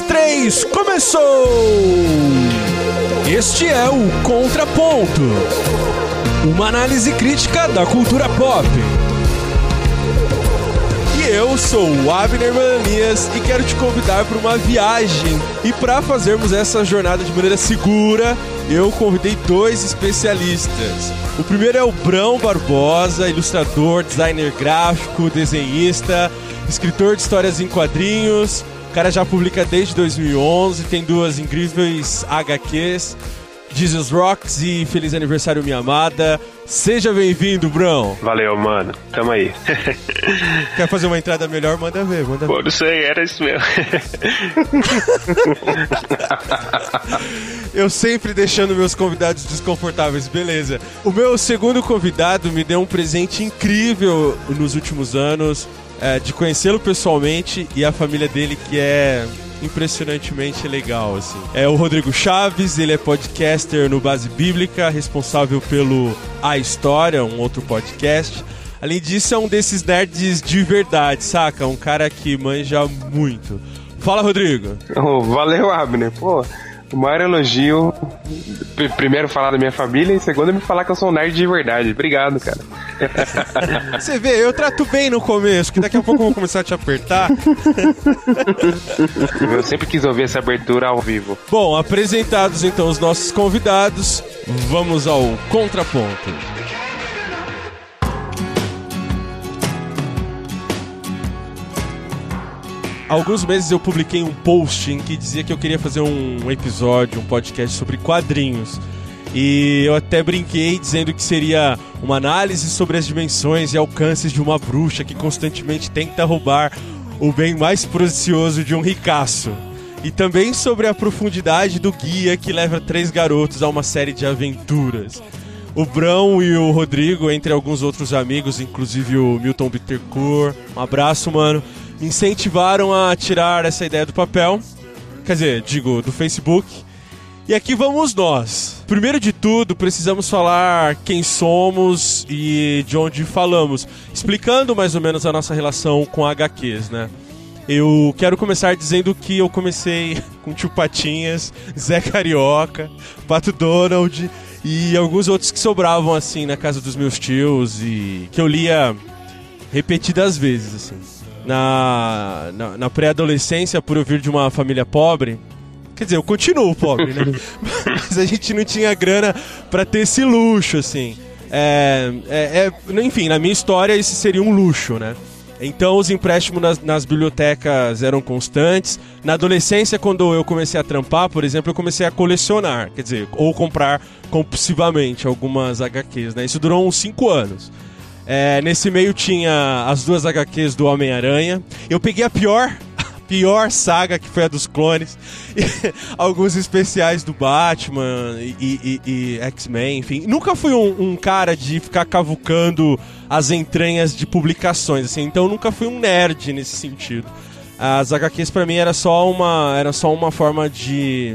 três, começou! Este é o Contraponto uma análise crítica da cultura pop. E eu sou o Abner Mananias e quero te convidar para uma viagem. E para fazermos essa jornada de maneira segura, eu convidei dois especialistas. O primeiro é o Brão Barbosa, ilustrador, designer gráfico, desenhista, escritor de histórias em quadrinhos. O cara já publica desde 2011, tem duas incríveis HQs, Jesus Rocks e Feliz Aniversário Minha Amada. Seja bem-vindo, Brão. Valeu, mano. Tamo aí. Quer fazer uma entrada melhor? Manda ver, manda ver. Pô, não sei, era isso mesmo. Eu sempre deixando meus convidados desconfortáveis, beleza. O meu segundo convidado me deu um presente incrível nos últimos anos, é, de conhecê-lo pessoalmente e a família dele, que é impressionantemente legal, assim. É o Rodrigo Chaves, ele é podcaster no Base Bíblica, responsável pelo A História, um outro podcast. Além disso, é um desses nerds de verdade, saca? Um cara que manja muito. Fala, Rodrigo. Oh, valeu, Abner. Pô, o maior elogio. Primeiro falar da minha família e segundo me falar que eu sou um nerd de verdade. Obrigado, cara. Você vê, eu trato bem no começo, que daqui a pouco eu vou começar a te apertar. eu sempre quis ouvir essa abertura ao vivo. Bom, apresentados então os nossos convidados, vamos ao contraponto. Alguns meses eu publiquei um post em que dizia que eu queria fazer um episódio, um podcast sobre quadrinhos. E eu até brinquei dizendo que seria uma análise sobre as dimensões e alcances de uma bruxa que constantemente tenta roubar o bem mais precioso de um ricaço. E também sobre a profundidade do guia que leva três garotos a uma série de aventuras. O Brão e o Rodrigo, entre alguns outros amigos, inclusive o Milton Bittercourt. Um abraço, mano incentivaram a tirar essa ideia do papel. Quer dizer, digo, do Facebook. E aqui vamos nós. Primeiro de tudo, precisamos falar quem somos e de onde falamos, explicando mais ou menos a nossa relação com HQs, né? Eu quero começar dizendo que eu comecei com Tio Patinhas, Zé Carioca, Pato Donald e alguns outros que sobravam assim na casa dos meus tios e que eu lia repetidas vezes assim na, na, na pré-adolescência, por eu vir de uma família pobre, Quer dizer, eu continuo pobre, né? Mas a gente não tinha grana para ter esse luxo, assim. É, é, é, enfim, na minha história, esse seria um luxo, né? Então, os empréstimos nas, nas, bibliotecas eram constantes. Na adolescência, quando eu comecei a trampar, por exemplo, eu comecei a colecionar, quer dizer, ou comprar compulsivamente algumas HQs, né? Isso durou uns 5 anos. É, nesse meio tinha as duas HQs do Homem-Aranha. Eu peguei a pior, pior saga, que foi a dos clones. alguns especiais do Batman e, e, e X-Men, enfim. Nunca fui um, um, cara de ficar cavucando as entranhas de publicações, assim. Então nunca fui um nerd nesse sentido. As HQs para mim era só uma, era só uma forma de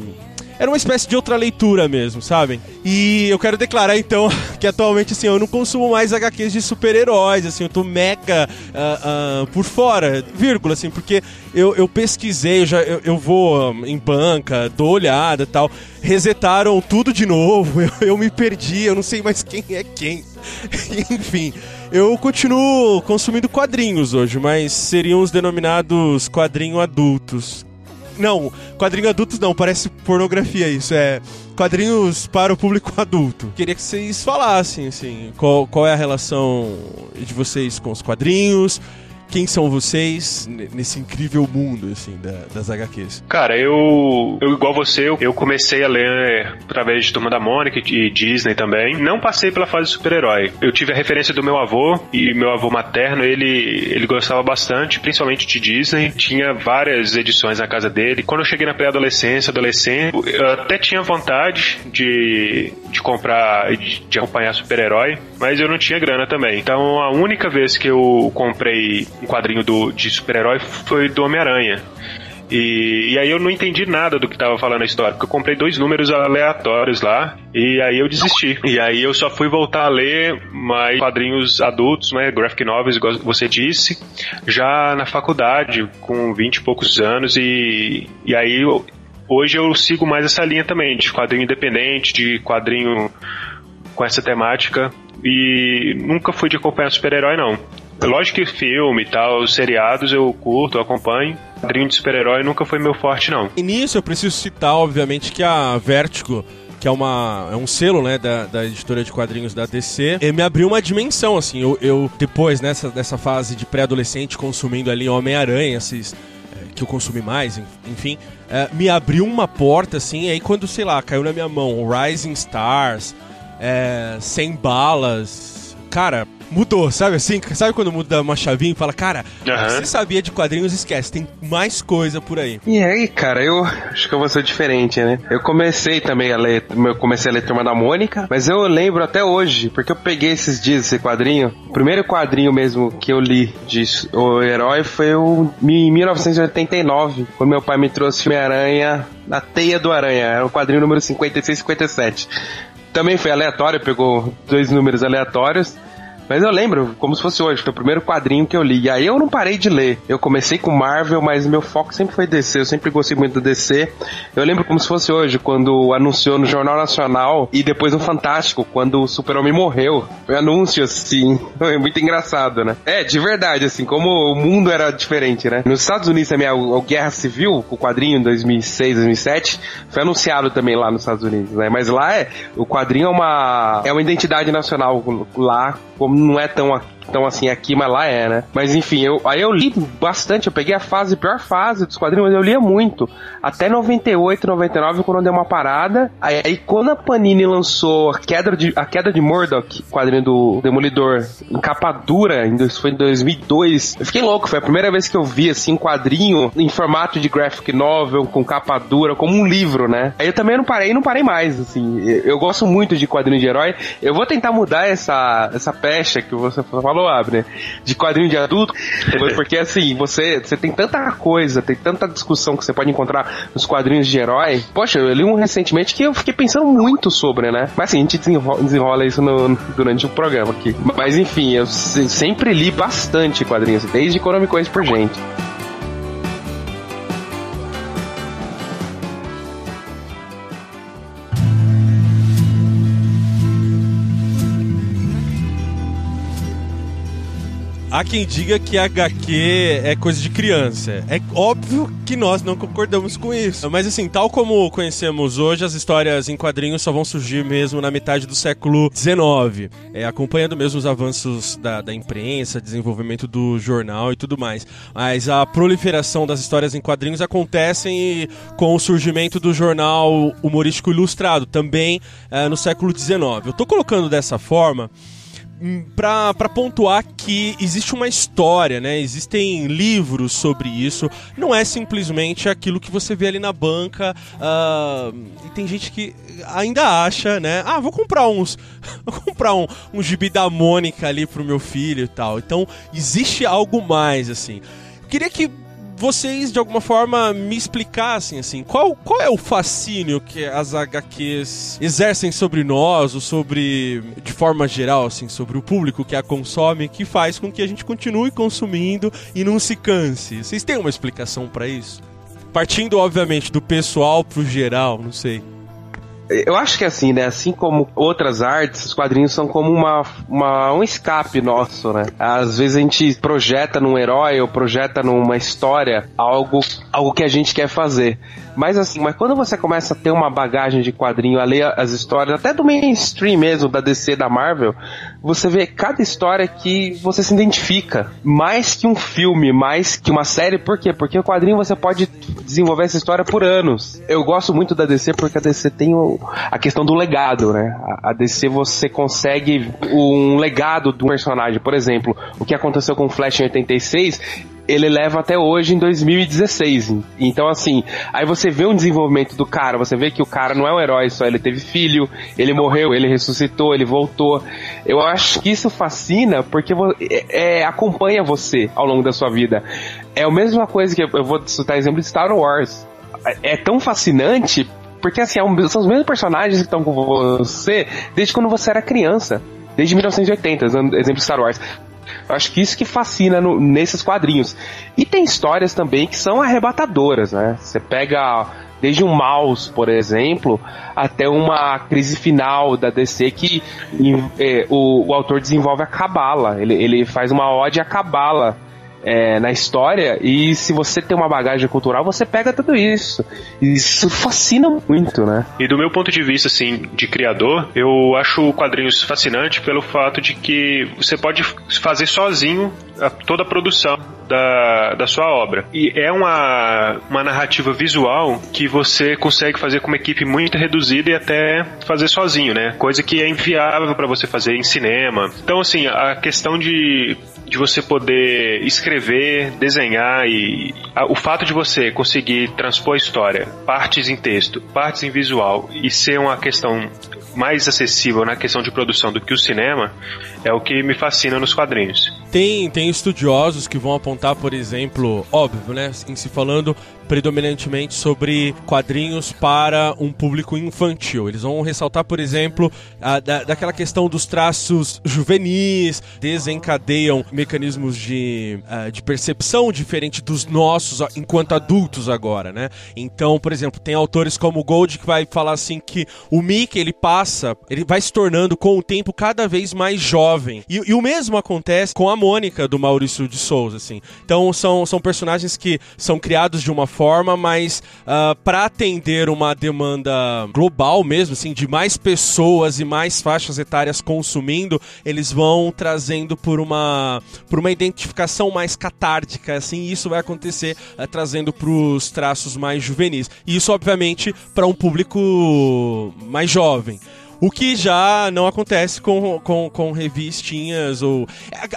era uma espécie de outra leitura mesmo, sabem? E eu quero declarar então que atualmente assim eu não consumo mais HQs de super-heróis, assim, eu tô mega uh, uh, por fora, vírgula, assim, porque eu, eu pesquisei, eu, já, eu, eu vou um, em banca, dou olhada tal, resetaram tudo de novo, eu, eu me perdi, eu não sei mais quem é quem. Enfim, eu continuo consumindo quadrinhos hoje, mas seriam os denominados quadrinho adultos, não, quadrinho adultos não, parece pornografia isso. É quadrinhos para o público adulto. Queria que vocês falassem, assim, qual, qual é a relação de vocês com os quadrinhos, quem são vocês nesse incrível mundo, assim, da, das HQs? Cara, eu, eu igual você, eu, eu comecei a ler através de Turma da Mônica e Disney também. Não passei pela fase super-herói. Eu tive a referência do meu avô, e meu avô materno, ele, ele gostava bastante, principalmente de Disney. Tinha várias edições na casa dele. Quando eu cheguei na pré-adolescência, adolescente, eu até tinha vontade de, de comprar, de, de acompanhar super-herói, mas eu não tinha grana também. Então a única vez que eu comprei um quadrinho do, de super-herói foi do Homem-Aranha. E, e aí eu não entendi nada do que tava falando a história, porque eu comprei dois números aleatórios lá, e aí eu desisti. E aí eu só fui voltar a ler mais quadrinhos adultos, né, graphic novels, igual você disse, já na faculdade, com 20 e poucos anos, e, e aí eu, hoje eu sigo mais essa linha também, de quadrinho independente, de quadrinho com essa temática, e nunca fui de acompanhar super-herói, não. Lógico que filme e tal, seriados eu curto, acompanho. Quadrinho de super-herói nunca foi meu forte, não. E nisso eu preciso citar, obviamente, que a Vertigo que é, uma, é um selo, né, da, da editora de quadrinhos da DC, me abriu uma dimensão, assim, eu, eu depois, nessa, dessa fase de pré-adolescente, consumindo ali Homem-Aranha, esses é, que eu consumi mais, enfim, é, me abriu uma porta, assim, e aí quando, sei lá, caiu na minha mão Rising Stars, é, Sem Balas, cara, mudou, sabe assim? Sabe quando muda uma chavinha e fala, cara, uhum. você sabia de quadrinhos, esquece, tem mais coisa por aí. E aí, cara, eu acho que eu vou ser diferente, né? Eu comecei também a ler, eu comecei a ler Turma da Mônica, mas eu lembro até hoje, porque eu peguei esses dias esse quadrinho. O primeiro quadrinho mesmo que eu li de O Herói foi o, em 1989, quando meu pai me trouxe Homem-Aranha na Teia do Aranha, era o quadrinho número 56 57. Também foi aleatório, pegou dois números aleatórios. Mas eu lembro, como se fosse hoje, foi o primeiro quadrinho que eu li. E aí eu não parei de ler. Eu comecei com Marvel, mas meu foco sempre foi DC. Eu sempre gostei muito do DC. Eu lembro como se fosse hoje, quando anunciou no Jornal Nacional e depois no Fantástico, quando o Super-Homem morreu. Foi anúncio, assim. Foi muito engraçado, né? É, de verdade, assim, como o mundo era diferente, né? Nos Estados Unidos também, a, Guerra Civil, o quadrinho em 2006, 2007, foi anunciado também lá nos Estados Unidos, né? Mas lá é, o quadrinho é uma, é uma identidade nacional lá, como não é tão então, assim, aqui, mas lá é, né? Mas enfim, eu, aí eu li bastante, eu peguei a fase, pior fase dos quadrinhos, mas eu lia muito. Até 98, 99, quando deu uma parada. Aí, aí, quando a Panini lançou a queda de, a queda de Murdoch, quadrinho do Demolidor, em capa dura, foi em 2002, eu fiquei louco. Foi a primeira vez que eu vi, assim, um quadrinho em formato de graphic novel, com capa dura, como um livro, né? Aí eu também não parei, não parei mais, assim. Eu gosto muito de quadrinho de herói. Eu vou tentar mudar essa, essa pecha que você falou falou, Abner, de quadrinho de adulto, porque assim, você, você tem tanta coisa, tem tanta discussão que você pode encontrar nos quadrinhos de herói. Poxa, eu li um recentemente que eu fiquei pensando muito sobre, né? Mas assim, a gente desenrola, desenrola isso no, durante o programa aqui. Mas enfim, eu sempre li bastante quadrinhos, desde Economic Coisa por Gente. Há quem diga que HQ é coisa de criança. É óbvio que nós não concordamos com isso. Mas assim, tal como conhecemos hoje, as histórias em quadrinhos só vão surgir mesmo na metade do século XIX, é, acompanhando mesmo os avanços da, da imprensa, desenvolvimento do jornal e tudo mais. Mas a proliferação das histórias em quadrinhos acontecem com o surgimento do jornal humorístico ilustrado, também é, no século XIX. Eu tô colocando dessa forma para pontuar que existe uma história, né? Existem livros sobre isso. Não é simplesmente aquilo que você vê ali na banca. Uh, e tem gente que ainda acha, né? Ah, vou comprar uns. Vou comprar um, um gibi da Mônica ali pro meu filho e tal. Então, existe algo mais, assim. Eu queria que vocês de alguma forma me explicassem assim, qual, qual é o fascínio que as HQs exercem sobre nós, ou sobre de forma geral assim, sobre o público que a consome, que faz com que a gente continue consumindo e não se canse. Vocês têm uma explicação para isso? Partindo obviamente do pessoal pro geral, não sei. Eu acho que assim, né? Assim como outras artes, os quadrinhos são como uma, uma, um escape nosso, né? Às vezes a gente projeta num herói ou projeta numa história algo, algo que a gente quer fazer. Mas assim, mas quando você começa a ter uma bagagem de quadrinho, a ler as histórias, até do mainstream mesmo, da DC, da Marvel, você vê cada história que você se identifica. Mais que um filme, mais que uma série, por quê? Porque o quadrinho você pode desenvolver essa história por anos. Eu gosto muito da DC porque a DC tem o, a questão do legado, né? A, a DC você consegue um legado do personagem. Por exemplo, o que aconteceu com o Flash em 86 ele leva até hoje em 2016. Então, assim, aí você vê um desenvolvimento do cara, você vê que o cara não é um herói só, ele teve filho, ele morreu, ele ressuscitou, ele voltou. Eu acho que isso fascina porque é, é, acompanha você ao longo da sua vida. É a mesma coisa que eu vou citar exemplo de Star Wars. É, é tão fascinante porque assim, é são os mesmos personagens que estão com você desde quando você era criança. Desde 1980, exemplo Star Wars. Eu acho que isso que fascina no, nesses quadrinhos. E tem histórias também que são arrebatadoras, né? Você pega desde um mouse, por exemplo, até uma crise final da DC que é, o, o, autor desenvolve a cabala. Ele, ele faz uma ode à cabala é, na história e se você tem uma bagagem cultural, você pega tudo isso. Isso fascina muito, né? E do meu ponto de vista, assim, de criador, eu acho quadrinhos fascinante pelo fato de que você pode fazer sozinho a, toda a produção da, da sua obra. E é uma, uma narrativa visual que você consegue fazer com uma equipe muito reduzida e até fazer sozinho, né? Coisa que é inviável para você fazer em cinema. Então, assim, a questão de de você poder escrever, desenhar e a, o fato de você conseguir transpor a história, partes em texto, partes em visual e ser uma questão mais acessível na questão de produção do que o cinema é o que me fascina nos quadrinhos. Tem, tem estudiosos que vão apontar, por exemplo, óbvio, né, em se falando predominantemente sobre quadrinhos para um público infantil. Eles vão ressaltar, por exemplo, a, da, daquela questão dos traços juvenis, desencadeiam mecanismos de, uh, de percepção diferente dos nossos enquanto adultos agora, né? Então, por exemplo, tem autores como Gold que vai falar assim que o Mickey ele passa, ele vai se tornando com o tempo cada vez mais jovem. E, e o mesmo acontece com a Mônica do Maurício de Souza, assim. Então são, são personagens que são criados de uma forma, mas uh, ah, para atender uma demanda global mesmo, assim, de mais pessoas e mais faixas etárias consumindo, eles vão trazendo por uma, por uma identificação mais catártica, assim, e isso vai acontecer uh, trazendo para os traços mais juvenis. E isso, obviamente, para um público mais jovem. O que já não acontece com, com, com revistinhas ou.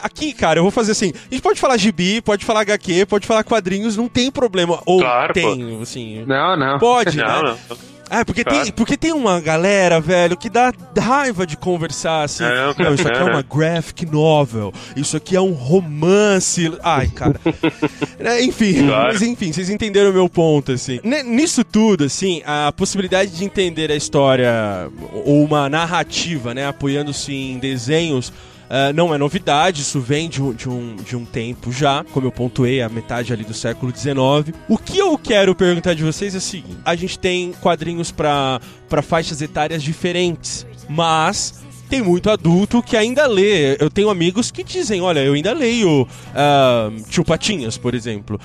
Aqui, cara, eu vou fazer assim. A gente pode falar gibi, pode falar HQ, pode falar quadrinhos, não tem problema. Ou claro, tem, pô. assim. Não, não. Pode, não, né? Não. É, porque, claro. tem, porque tem uma galera, velho, que dá raiva de conversar assim. É, não, isso aqui é uma graphic novel, isso aqui é um romance. Ai, cara. é, enfim, claro. mas enfim, vocês entenderam o meu ponto, assim. nisso tudo, assim, a possibilidade de entender a história ou uma narrativa, né, apoiando-se em desenhos Uh, não é novidade, isso vem de, de, um, de um tempo já, como eu pontuei, a metade ali do século XIX. O que eu quero perguntar de vocês é o seguinte: a gente tem quadrinhos para faixas etárias diferentes, mas tem muito adulto que ainda lê. Eu tenho amigos que dizem: olha, eu ainda leio uh, Tio Patinhas, por exemplo.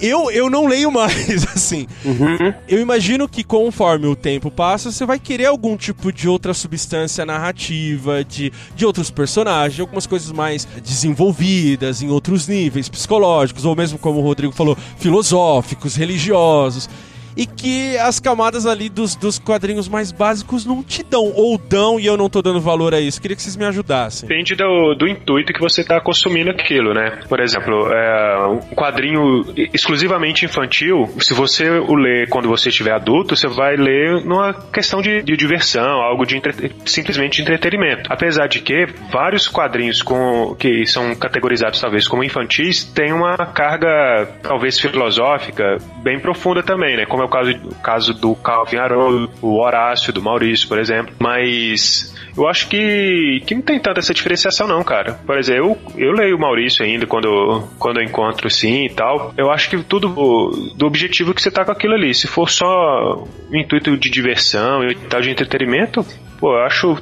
Eu, eu não leio mais, assim. Uhum. Eu imagino que conforme o tempo passa, você vai querer algum tipo de outra substância narrativa, de, de outros personagens, algumas coisas mais desenvolvidas em outros níveis psicológicos, ou mesmo como o Rodrigo falou, filosóficos, religiosos e que as camadas ali dos, dos quadrinhos mais básicos não te dão, ou dão e eu não tô dando valor a isso. Queria que vocês me ajudassem. Depende do, do intuito que você tá consumindo aquilo, né? Por exemplo, é, um quadrinho exclusivamente infantil, se você o lê quando você estiver adulto, você vai ler numa questão de, de diversão, algo de entre, simplesmente de entretenimento. Apesar de que vários quadrinhos com, que são categorizados talvez como infantis têm uma carga talvez filosófica bem profunda também, né? Como o caso, o caso do Calvin Haroldo, o Horácio, do Maurício, por exemplo. Mas eu acho que, que não tem tanta essa diferenciação, não, cara. Por exemplo, eu, eu leio o Maurício ainda quando, quando eu encontro sim e tal. Eu acho que tudo do objetivo que você tá com aquilo ali. Se for só o intuito de diversão e tal, de entretenimento, pô, eu acho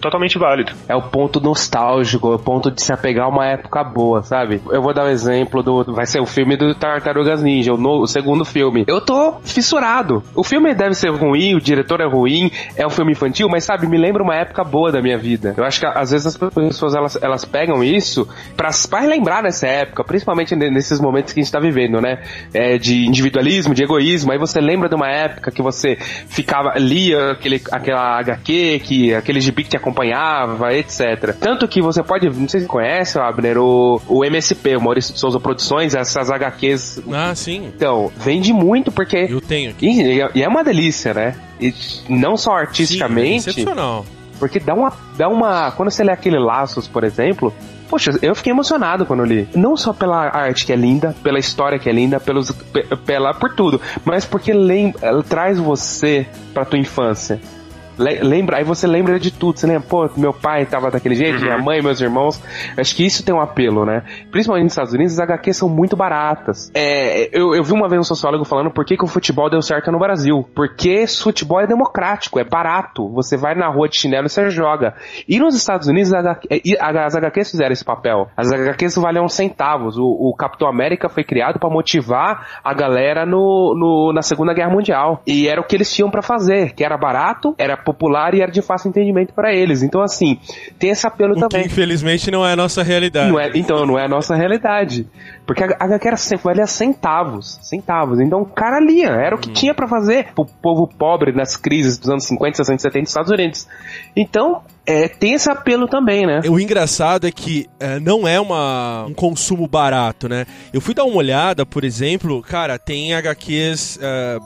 totalmente válido. É o ponto nostálgico, é o ponto de se apegar a uma época boa, sabe? Eu vou dar um exemplo do. Vai ser o filme do Tartarugas Ninja, o, no, o segundo filme. Eu tô fissurado. O filme deve ser ruim, o diretor é ruim, é um filme infantil, mas sabe, me lembra uma época boa da minha vida. Eu acho que às vezes as pessoas elas, elas pegam isso pra, pra lembrar dessa época, principalmente nesses momentos que a gente tá vivendo, né? É, de individualismo, de egoísmo. Aí você lembra de uma época que você ficava, lia aquele, aquela HQ, que aquele gibi que te acompanhava, etc. Tanto que você pode, não sei se você conhece, Abner, o, o MSP, o Maurício de Souza Produções, essas HQs. Ah, sim. Então, vende muito porque. Eu tenho aqui. E, e é uma delícia, né? E não só Sim, artisticamente. é excepcional. Porque dá uma, dá uma. Quando você lê aquele Laços, por exemplo. Poxa, eu fiquei emocionado quando eu li. Não só pela arte que é linda, pela história que é linda, pelos, pe- pela, por tudo, mas porque lem, ela traz você pra tua infância. Le- Lembra, aí você lembra de tudo. Você lembra, pô, meu pai tava daquele jeito, minha mãe, meus irmãos. Acho que isso tem um apelo, né? Principalmente nos Estados Unidos, as HQs são muito baratas. É, eu, eu vi uma vez um sociólogo falando por que, que o futebol deu certo no Brasil. Porque futebol é democrático, é barato. Você vai na rua de chinelo e você joga. E nos Estados Unidos, as as HQs fizeram esse papel. As HQs valiam centavos. O, o Capitão América foi criado para motivar a galera no, no- na Segunda Guerra Mundial. E era o que eles tinham para fazer, que era barato, era popular e era de fácil entendimento para eles. Então, assim, tem esse apelo O que também. infelizmente não é a nossa realidade. Não é, então, não é a nossa realidade. Porque a HQ era sempre, valia centavos. Centavos. Então o cara lia, era o que tinha pra fazer pro povo pobre nas crises dos anos 50, 60, 70 dos Estados Unidos. Então, é, tem esse apelo também, né? O engraçado é que é, não é uma, um consumo barato, né? Eu fui dar uma olhada, por exemplo, cara, tem HQs é,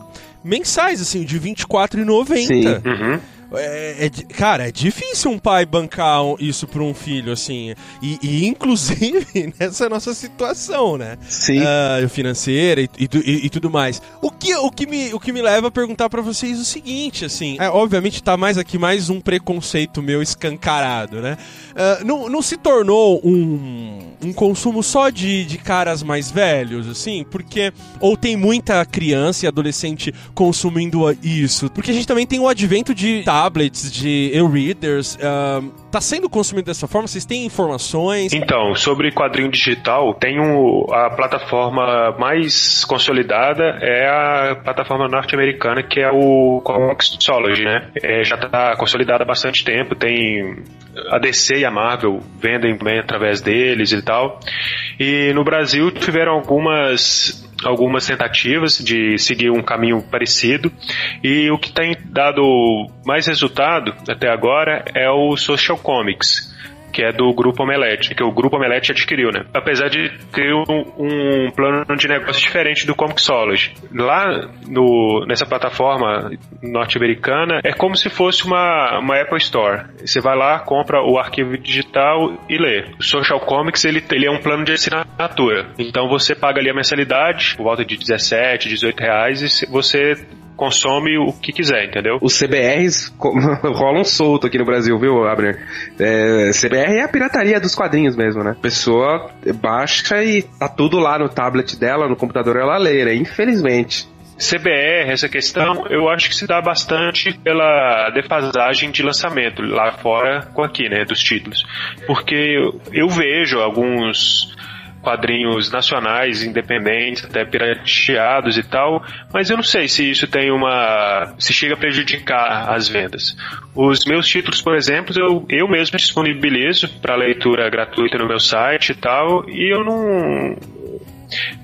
mensais, assim, de R$24,90. Sim. Uhum. É, é cara, é difícil um pai bancar isso pra um filho, assim. E, e, inclusive, nessa nossa situação, né? Sim. Ah, financeira e, e e- tudo mais. O que, o, que me, o que me leva a perguntar pra vocês o seguinte, assim, é, obviamente tá mais aqui mais um preconceito meu escancarado, né? Ah, não, não se tornou um, um consumo só de, de caras mais velhos, assim, porque ou tem muita criança e adolescente consumindo isso, porque a gente também tem o advento de tablets, de e-readers, ah, tá sendo consumido dessa forma? Vocês têm informações? Então, sobre quadrinho digital, tem um, a plataforma mais consolidada é a plataforma norte-americana, que é o Comixology, né? É, já está consolidada há bastante tempo, tem a DC e a Marvel vendem também através deles e tal. E no Brasil tiveram algumas algumas tentativas de seguir um caminho parecido. E o que tem dado mais resultado até agora é o Social Comics que é do Grupo Omelete, que o Grupo Omelete adquiriu, né? Apesar de ter um, um plano de negócio diferente do Comixology. Lá no, nessa plataforma norte-americana, é como se fosse uma, uma Apple Store. Você vai lá, compra o arquivo digital e lê. O Social Comics, ele, ele é um plano de assinatura. Então você paga ali a mensalidade, por volta de 17, 18 reais, e você consome o que quiser, entendeu? Os CBRs rolam solto aqui no Brasil, viu, Abner? É, CBR é a pirataria dos quadrinhos mesmo, né? A pessoa baixa e tá tudo lá no tablet dela, no computador ela lê, né? Infelizmente. CBR, essa questão, eu acho que se dá bastante pela defasagem de lançamento lá fora com aqui, né, dos títulos. Porque eu vejo alguns quadrinhos nacionais, independentes, até pirateados e tal, mas eu não sei se isso tem uma. se chega a prejudicar as vendas. Os meus títulos, por exemplo, eu, eu mesmo disponibilizo para leitura gratuita no meu site e tal, e eu não.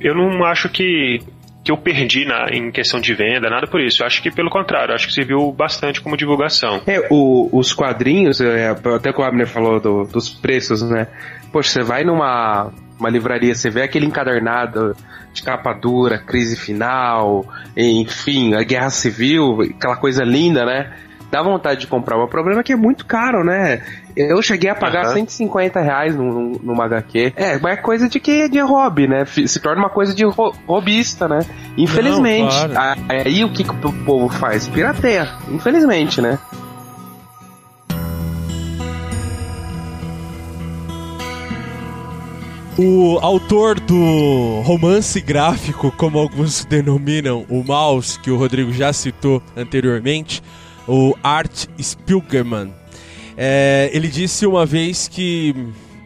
Eu não acho que que eu perdi na, em questão de venda, nada por isso. Eu acho que pelo contrário, acho que serviu bastante como divulgação. É, o- os quadrinhos, é, até que o Abner falou do- dos preços, né? Poxa, você vai numa uma livraria, você vê aquele encadernado de capa dura, crise final, enfim, a guerra civil, aquela coisa linda, né? Dá vontade de comprar, mas o problema é que é muito caro, né? Eu cheguei a pagar Aham. 150 reais num- numa HQ. É, mas é coisa de que de hobby, né? Se torna uma coisa de ro- hobbyista, né? Infelizmente. claro. A- Aí o que, que o povo faz? Pirateia. Infelizmente, né? O autor do romance gráfico, como alguns denominam, o Mouse, que o Rodrigo já citou anteriormente, o Art Spiegelman, é, ele disse uma vez que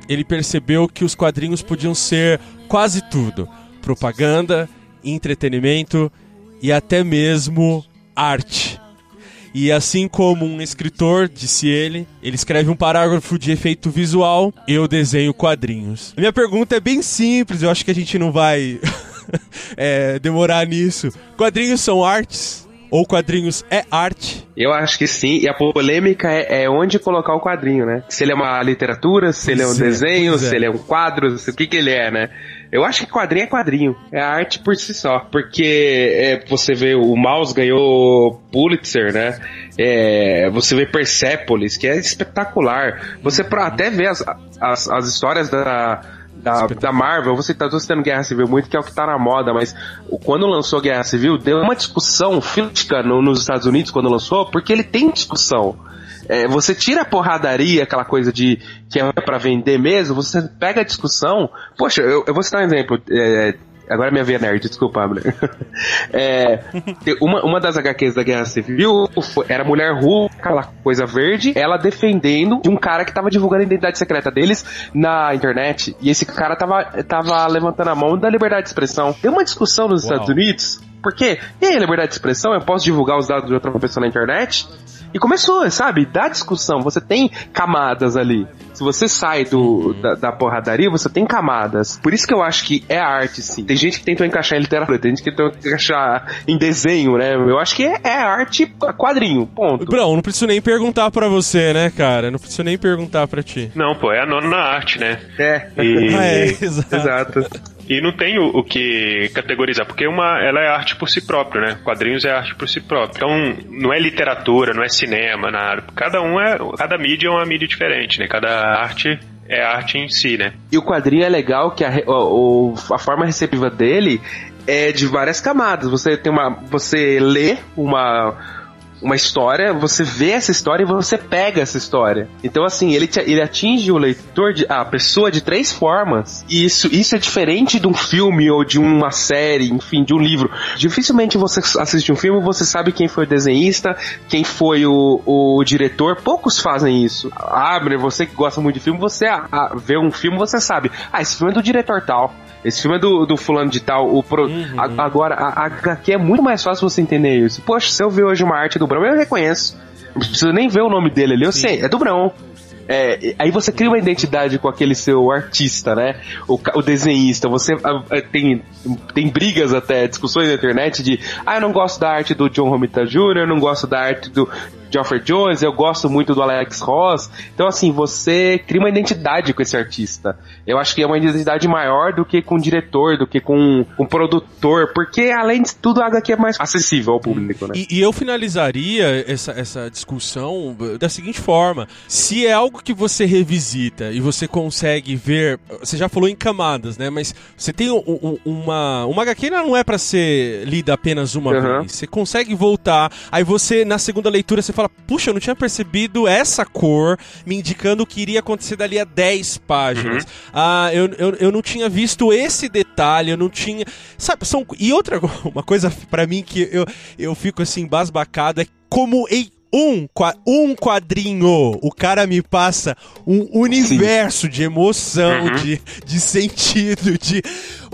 ele percebeu que os quadrinhos podiam ser quase tudo: propaganda, entretenimento e até mesmo arte. E assim como um escritor, disse ele, ele escreve um parágrafo de efeito visual, eu desenho quadrinhos. A minha pergunta é bem simples, eu acho que a gente não vai é, demorar nisso. Quadrinhos são artes? Ou quadrinhos é arte? Eu acho que sim, e a polêmica é, é onde colocar o quadrinho, né? Se ele é uma literatura, se ele é um Pois é, desenho, pois é. se ele é um quadro, se- o que que ele é, né? Eu acho que quadrinho é quadrinho, é arte por si só, porque é, você vê o Mouse ganhou Pulitzer, né? É, você vê Persepolis, que é espetacular. Você pra até ver as, as, as histórias da, da, da Marvel, você tá citando Guerra Civil muito, que é o que tá na moda, mas quando lançou Guerra Civil, deu uma discussão física no- nos Estados Unidos quando lançou, porque ele tem discussão. É, você tira a porradaria, aquela coisa de que é pra vender mesmo, você pega a discussão. Poxa, eu, eu vou citar um exemplo. é, agora minha via nerd, desculpa, Abner. É, uma, uma das HQs da Guerra Civil era Mulher Hulk, aquela coisa verde, ela defendendo de um cara que tava divulgando a identidade secreta deles na internet. E esse cara tava, tava levantando a mão da liberdade de expressão. Tem uma discussão nos Uau. Estados Unidos. Por quê? E aí, liberdade de expressão? Eu posso divulgar os dados de outra pessoa na internet? E começou, sabe? Da discussão. Você tem camadas ali. Se você sai do, da, da porradaria, você tem camadas. Por isso que eu acho que é arte, sim. Tem gente que tentou encaixar em literatura, tem gente que tentou encaixar em desenho, né? Eu acho que é, é arte quadrinho, ponto. Brão, não preciso nem perguntar pra você, né, cara? Não preciso nem perguntar pra ti. Não, pô, é a nona arte, né? É. E, Ah, é, exato. Exato. E não tem o, o que categorizar, porque uma, ela é arte por si própria, né? Quadrinhos é arte por si própria. Então, não é literatura, não é cinema, nada. Cada um é. Cada mídia é uma mídia diferente, né? Cada arte é arte em si, né? E o quadrinho é legal que a, o- a forma receptiva dele é de várias camadas. Você tem uma. Você lê uma. Uma história, você vê essa história e você pega essa história. Então, assim, ele, ele atinge o leitor, de, a pessoa de três formas. E isso, isso é diferente de um filme ou de uma série, enfim, de um livro. Dificilmente você assiste um filme você sabe quem foi o desenhista, quem foi o, o diretor. Poucos fazem isso. Abner, você que gosta muito de filme, você ah, ah, vê um filme, você sabe. Ah, esse filme é do diretor tal. Esse filme é do, do fulano de tal. O pro... a- agora, a, a HQ é muito mais fácil você entender isso. Poxa, se eu ver hoje uma arte do Brão, eu reconheço. Não preciso nem ver o nome dele ali, eu sei, é do Brão. É, aí você cria uma identidade com aquele seu artista, né? O, o desenhista. Você ah, ah, tem, tem brigas até, discussões na internet de ah, eu não gosto da arte do John Romita Jr., eu não gosto da arte do Geoffrey Jones, eu gosto muito do Alex Ross. Então, assim, você cria uma identidade com esse artista. Eu acho que é uma identidade maior do que com o diretor, do que com o produtor, porque além de tudo, a HQ é mais acessível ao público, né? E, e eu finalizaria essa, essa discussão da seguinte forma: se é algo que você revisita e você consegue ver, você já falou em camadas, né? Mas você tem um- um- uma uma HQ não é pra ser lida apenas uma Uhum. vez. Você consegue voltar, aí você na segunda leitura você fala: puxa, eu não tinha percebido essa cor me indicando o que iria acontecer dali a 10 páginas. Ah, eu, eu, eu não tinha visto esse detalhe, eu não tinha. Sabe, são. E outra uma coisa pra mim que eu, eu fico assim, embasbacado é como em um, um quadrinho o cara me passa um universo de emoção, de, de sentido, de.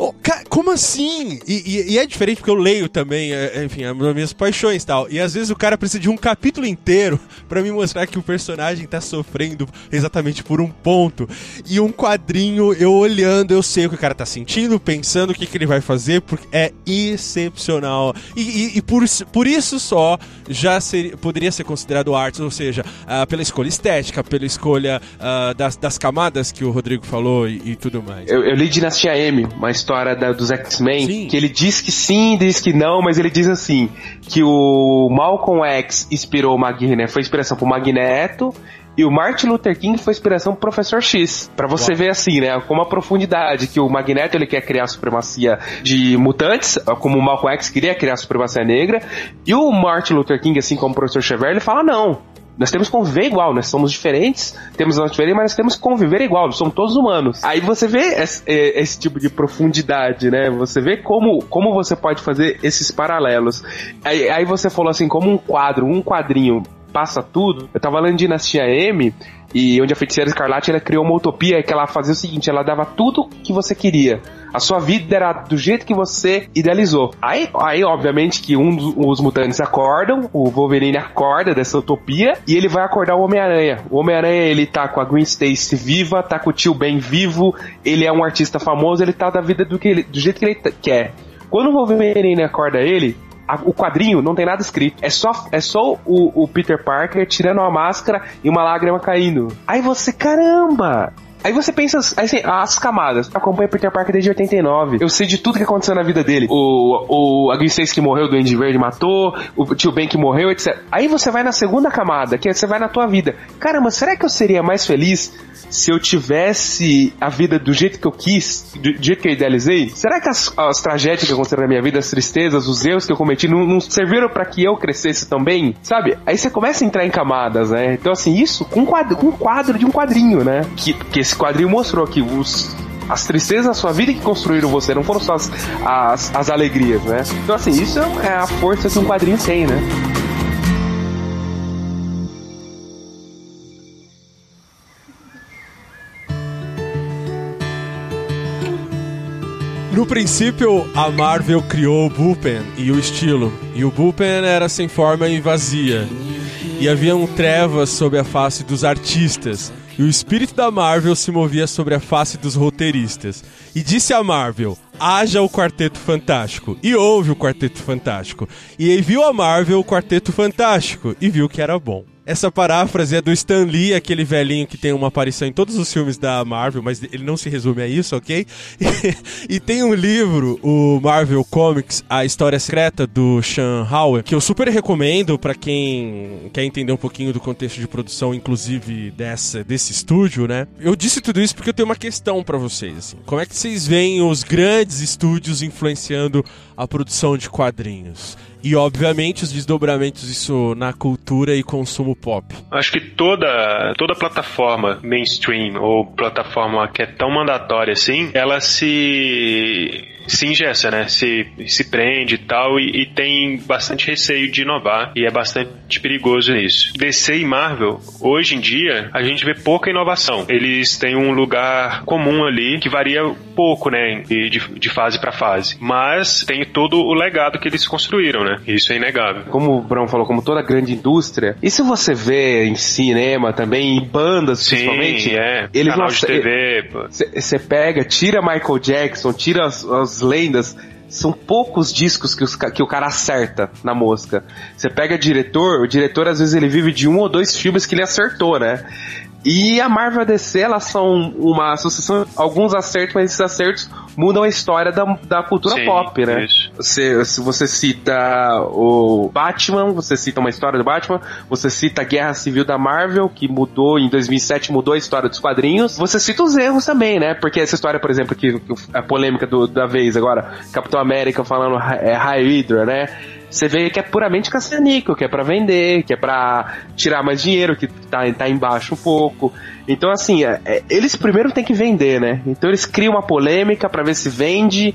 Oh, ca- como assim? E, e- e é diferente porque eu leio também, é, é, enfim, as minhas paixões e tal. E às vezes o cara precisa de um capítulo inteiro pra me mostrar que o personagem tá sofrendo exatamente por um ponto. E um quadrinho, eu olhando, eu sei o que o cara tá sentindo, pensando o que, que ele vai fazer, porque é excepcional. E, e- por, isso- por isso só já poderia ser considerado arte, ou seja, ah, pela escolha estética, pela escolha ah, das, das camadas que o Rodrigo falou e, tudo mais. Eu, eu li Dinastia M, uma história da- dos. X-Men, que ele diz que sim, diz que não, mas ele diz assim, que o Malcolm X inspirou o Magneto, foi inspiração pro Magneto, e o Martin Luther King foi inspiração pro Professor X. Pra você Uau. ver assim, né, como a profundidade que o Magneto ele quer criar a supremacia de mutantes, como o Malcolm X queria criar a supremacia negra, e o Martin Luther King, assim como o Professor Xavier, ele fala não. Nós temos que conviver igual, nós somos diferentes, temos nossas diferenças, mas nós temos que conviver igual, nós somos todos humanos. Aí você vê esse, eh, esse tipo de profundidade, né? Você vê como, como você pode fazer esses paralelos. Aí, aí você falou assim, como um quadro, um quadrinho passa tudo. Eu tava lendo Dinastia M, e onde a feiticeira Escarlate ela criou uma utopia que ela fazia o seguinte, ela dava tudo que você queria. A sua vida era do jeito que você idealizou. Aí, aí obviamente, que um dos os mutantes acordam, o Wolverine acorda dessa utopia e ele vai acordar o Homem-Aranha. O Homem-Aranha, ele tá com a Gwen Stacy viva, tá com o tio Ben vivo, ele é um artista famoso, ele tá da vida do, que ele- do jeito que ele t- quer. Quando o Wolverine acorda ele, a, o quadrinho não tem nada escrito. É só, é só o, o Peter Parker tirando a máscara e uma lágrima caindo. Aí você, caramba! Aí você pensa, assim, as camadas. Eu acompanho Peter Parker desde 89. Eu sei de tudo que aconteceu na vida dele. O, o a Gwen que morreu, do Andy Verde matou, o tio Ben que morreu, etc. Aí você vai na segunda camada, que é, você vai na tua vida. Caramba, será que eu seria mais feliz se eu tivesse a vida do jeito que eu quis, do, jeito que eu idealizei? Será que as, as tragédias que aconteceram na minha vida, as tristezas, os erros que eu cometi, não, não serviram para que eu crescesse também? Sabe? Aí você começa a entrar em camadas, né? Então, assim, isso com um quadro, um quadro de um quadrinho, né? Que, que esse quadrinho mostrou que os, as tristezas da sua vida que construíram você, não foram só as, as, as alegrias, né? Então, assim, isso é a força que um quadrinho tem, né? No princípio, a Marvel criou o Bullpen e o estilo. E o Bullpen era sem forma e vazia. E haviam trevas sob a face dos artistas. E o espírito da Marvel se movia sobre a face dos roteiristas. E disse a Marvel: haja o Quarteto Fantástico. E houve o Quarteto Fantástico. E viu a Marvel o Quarteto Fantástico e viu que era bom. Essa paráfrase é do Stan Lee, aquele velhinho que tem uma aparição em todos os filmes da Marvel, mas ele não se resume a isso, ok? E, tem um livro, o Marvel Comics, A História Secreta, do Sean Howell, que eu super recomendo para quem quer entender um pouquinho do contexto de produção, inclusive dessa, desse estúdio, né? Eu disse tudo isso porque eu tenho uma questão para vocês, assim. Como é que vocês veem os grandes estúdios influenciando a produção de quadrinhos? E, obviamente, os desdobramentos disso na cultura e consumo pop. Acho que toda, toda plataforma mainstream ou plataforma que é tão mandatória assim, ela se se ingessa, né? Se, se prende e tal, e, e, tem bastante receio de inovar, e é bastante perigoso isso. DC e Marvel, hoje em dia, a gente vê pouca inovação. Eles têm um lugar comum ali que varia pouco, né? De, de fase para fase. Mas tem todo o legado que eles construíram, né? Isso é inegável. Como o Bruno falou, como toda grande indústria, e se você vê em cinema também, em bandas Sim, principalmente, é. eles Canal de TV. Você pega, tira Michael Jackson, tira as, as lendas, são poucos discos que, os, que, o cara acerta na mosca. Você pega diretor, o diretor às vezes ele vive de um ou dois filmes que ele acertou, né? E a Marvel e a DC, elas são uma associação, alguns acertos, mas esses acertos mudam a história da, da cultura Sim, pop, né? Você, se você cita o Batman, você cita uma história do Batman, você cita a Guerra Civil da Marvel, que mudou, em 2007 mudou a história dos quadrinhos, você cita os erros também, né? Porque essa história, por exemplo, que, que a polêmica do, da vez agora, Capitão América falando é, High Hydra, né? Você vê que é puramente caça-níquel, que é para vender, que é para tirar mais dinheiro, que tá, tá embaixo um pouco. Então, assim, é, é, eles primeiro têm que vender, né? Então eles criam uma polêmica para ver se vende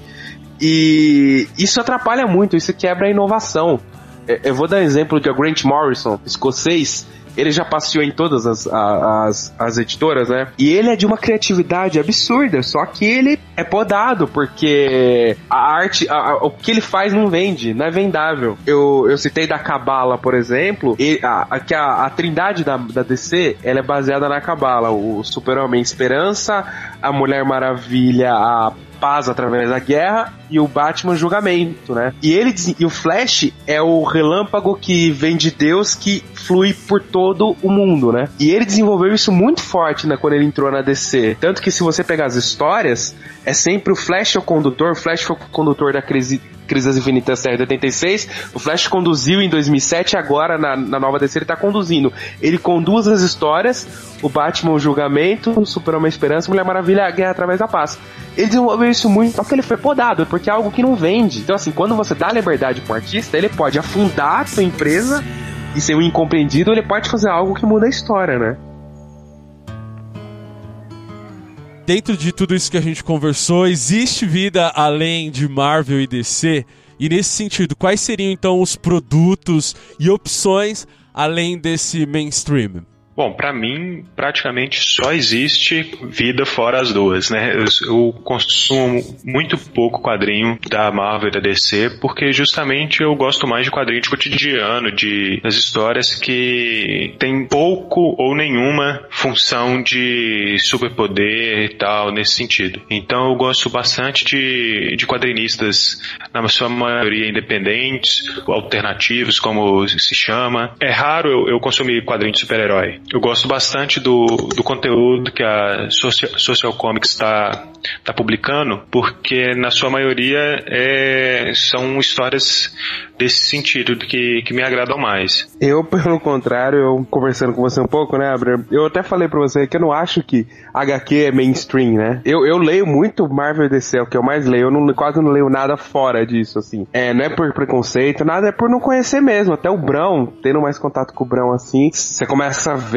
e isso atrapalha muito, isso quebra a inovação. É, eu vou dar um exemplo de Grant Morrison, escocês, ele já passeou em todas as, as, as editoras, né? E ele é de uma criatividade absurda, só que ele é podado, porque a arte, a, a, o que ele faz não vende, não é vendável. Eu, eu citei da Cabala, por exemplo, e a, que a, a trindade da, da DC, ela é baseada na Cabala, o Super-Homem Esperança, a Mulher Maravilha, a paz através da guerra e o Batman julgamento, né? E ele e o Flash é o relâmpago que vem de Deus que flui por todo o mundo, né? E ele desenvolveu isso muito forte né, quando ele entrou na DC. Tanto que se você pegar as histórias, é sempre o Flash é o condutor, o Flash foi o condutor da crise Crise das Infinitas Terras de 86, o Flash conduziu em 2007 agora na, na nova DC ele tá conduzindo. Ele conduz as histórias, o Batman o Julgamento, o Superman Esperança, Mulher Maravilha a Guerra através da Paz. Ele desenvolveu isso muito, só que ele foi podado, porque é algo que não vende. Então assim, quando você dá liberdade pro artista, ele pode afundar a sua empresa e ser um incompreendido, ele pode fazer algo que muda a história, né? Dentro de tudo isso que a gente conversou, existe vida além de Marvel e DC? E nesse sentido, quais seriam então os produtos e opções além desse mainstream? Bom, para mim, praticamente só existe vida fora as duas, né? Eu, eu, consumo muito pouco quadrinho da Marvel e da DC, porque justamente eu gosto mais de quadrinho de cotidiano, de das histórias que tem pouco ou nenhuma função de superpoder e tal, nesse sentido. Então eu gosto bastante de, de quadrinistas, na sua maioria independentes, alternativos, como se chama. É raro eu, eu consumir quadrinho de super-herói. Eu gosto bastante do, do conteúdo que a Social, Social Comics está tá publicando, porque na sua maioria é, são histórias desse sentido que, que me agradam mais. Eu, pelo contrário, eu conversando com você um pouco, né, Abner? Eu até falei pra você que eu não acho que HQ é mainstream, né? Eu, eu leio muito Marvel DC, é o que eu mais leio. Eu não, quase não leio nada fora disso, assim. É, não é por preconceito, nada, é por não conhecer mesmo. Até o Brão, tendo mais contato com o Brão assim, você começa a ver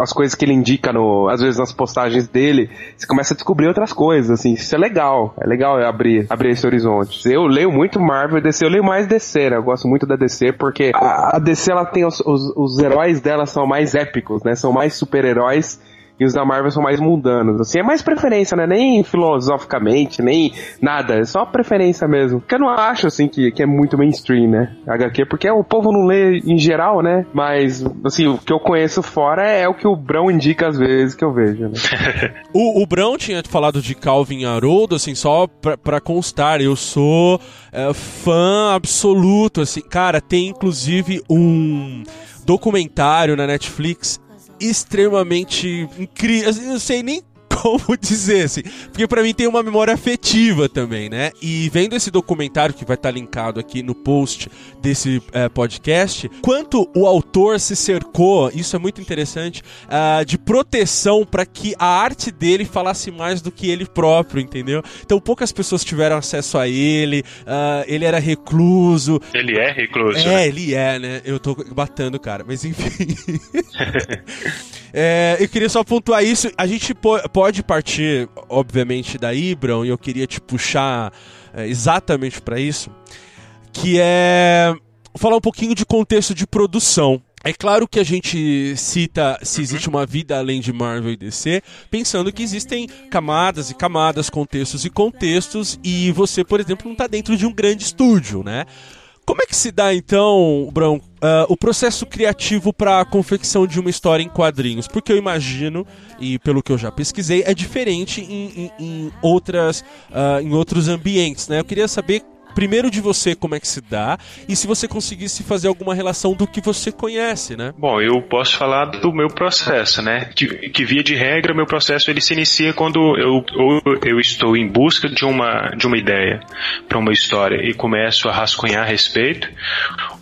as coisas que ele indica, no, às vezes nas postagens dele, você começa a descobrir outras coisas, assim. Isso é legal. É legal abrir, abrir esse horizonte. Eu leio muito Marvel DC, eu leio mais DC, né? Eu gosto muito da DC porque a, a DC ela tem os, os, os heróis dela são mais épicos, né? São mais super-heróis e os da Marvel são mais mundanos. Assim, é mais preferência, né? Nem filosoficamente, nem nada. É só preferência mesmo. Porque eu não acho, assim, que, que é muito mainstream, né? HQ, porque o povo não lê em geral, né? Mas, assim, o que eu conheço fora é o que o Brão indica às vezes que eu vejo, né? o, o Brão tinha falado de Calvin Haroldo, assim, só pra, pra constar, eu sou é, fã absoluto, assim. Cara, tem inclusive um documentário na Netflix extremamente incrível. Eu não sei nem como dizer, assim. Porque para mim tem uma memória afetiva também, né? E vendo esse documentário que vai estar tá linkado aqui no post desse é, podcast, quanto o autor se cercou, isso é muito interessante, uh, de proteção para que a arte dele falasse mais do que ele próprio, entendeu? Então poucas pessoas tiveram acesso a ele, uh, ele era recluso. Ele é recluso. É, né? ele é, né? Eu tô batendo, cara, mas enfim. é, eu queria só pontuar isso. A gente pode pode partir, obviamente, da Ibram, e eu queria te puxar é, exatamente para isso, que é falar um pouquinho de contexto de produção. É claro que a gente cita se existe uma vida além de Marvel e DC, pensando que existem camadas e camadas, contextos e contextos, e você, por exemplo, não está dentro de um grande estúdio, né? Como é que se dá então, Brão, uh, o processo criativo para a confecção de uma história em quadrinhos? Porque eu imagino, e pelo que eu já pesquisei, é diferente em, em, em outras, uh, em outros ambientes, né? Eu queria saber primeiro de você como é que se dá e se você conseguisse fazer alguma relação do que você conhece, né? Bom, eu posso falar do meu processo, né? Que, que via de regra, meu processo ele se inicia quando eu, ou eu estou em busca de uma, de uma ideia para uma história e começo a rascunhar a respeito,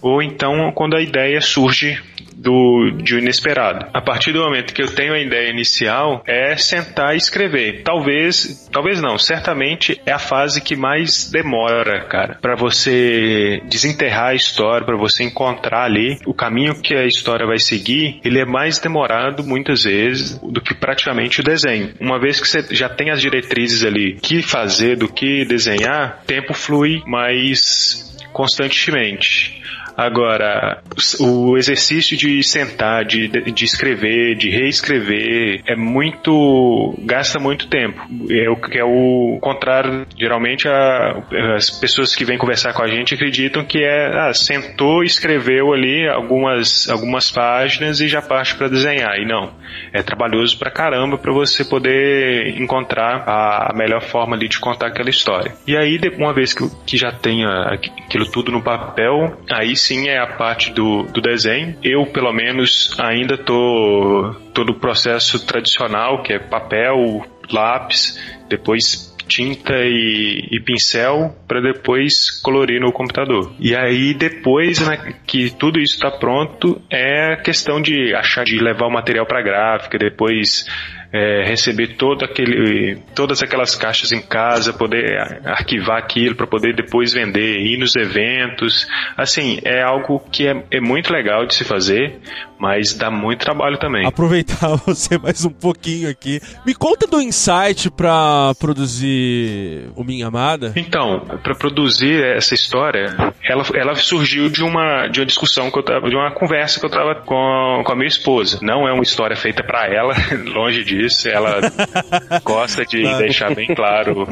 ou então quando a ideia surge do, um inesperado. A partir do momento que eu tenho a ideia inicial, é sentar e escrever. Talvez, talvez não, certamente é a fase que mais demora, cara, para você desenterrar a história, para você encontrar ali o caminho que a história vai seguir. Ele é mais demorado muitas vezes do que praticamente o desenho. Uma vez que você já tem as diretrizes ali, que fazer, do que desenhar, tempo flui mais constantemente. Agora, o exercício de sentar, de, de escrever, de reescrever, é muito. gasta muito tempo. É o é o contrário. Geralmente, a, as pessoas que vêm conversar com a gente acreditam que é. Ah, sentou, escreveu ali algumas, algumas páginas e já parte para desenhar. E não. É trabalhoso pra caramba para você poder encontrar a, a melhor forma ali de contar aquela história. E aí, uma vez que, que já tenha aquilo tudo no papel, aí sim é a parte do, do desenho. Eu, pelo menos, ainda tô, tô no processo tradicional, que é papel, lápis, depois tinta e, e pincel para depois colorir no computador. E aí depois né, que tudo isso está pronto é questão de achar de levar o material para gráfica, depois é, receber todo aquele, todas aquelas caixas em casa, poder arquivar aquilo para poder depois vender, ir nos eventos. Assim, é algo que é, é muito legal de se fazer, mas dá muito trabalho também. Aproveitar você mais um pouquinho aqui. Me conta do insight para produzir o Minha Amada. Então, para produzir essa história, ela, ela surgiu de uma, de uma discussão que eu tava, de uma conversa que eu tava com, com a minha esposa. Não é uma história feita para ela, longe disso. Ela gosta de claro. deixar bem claro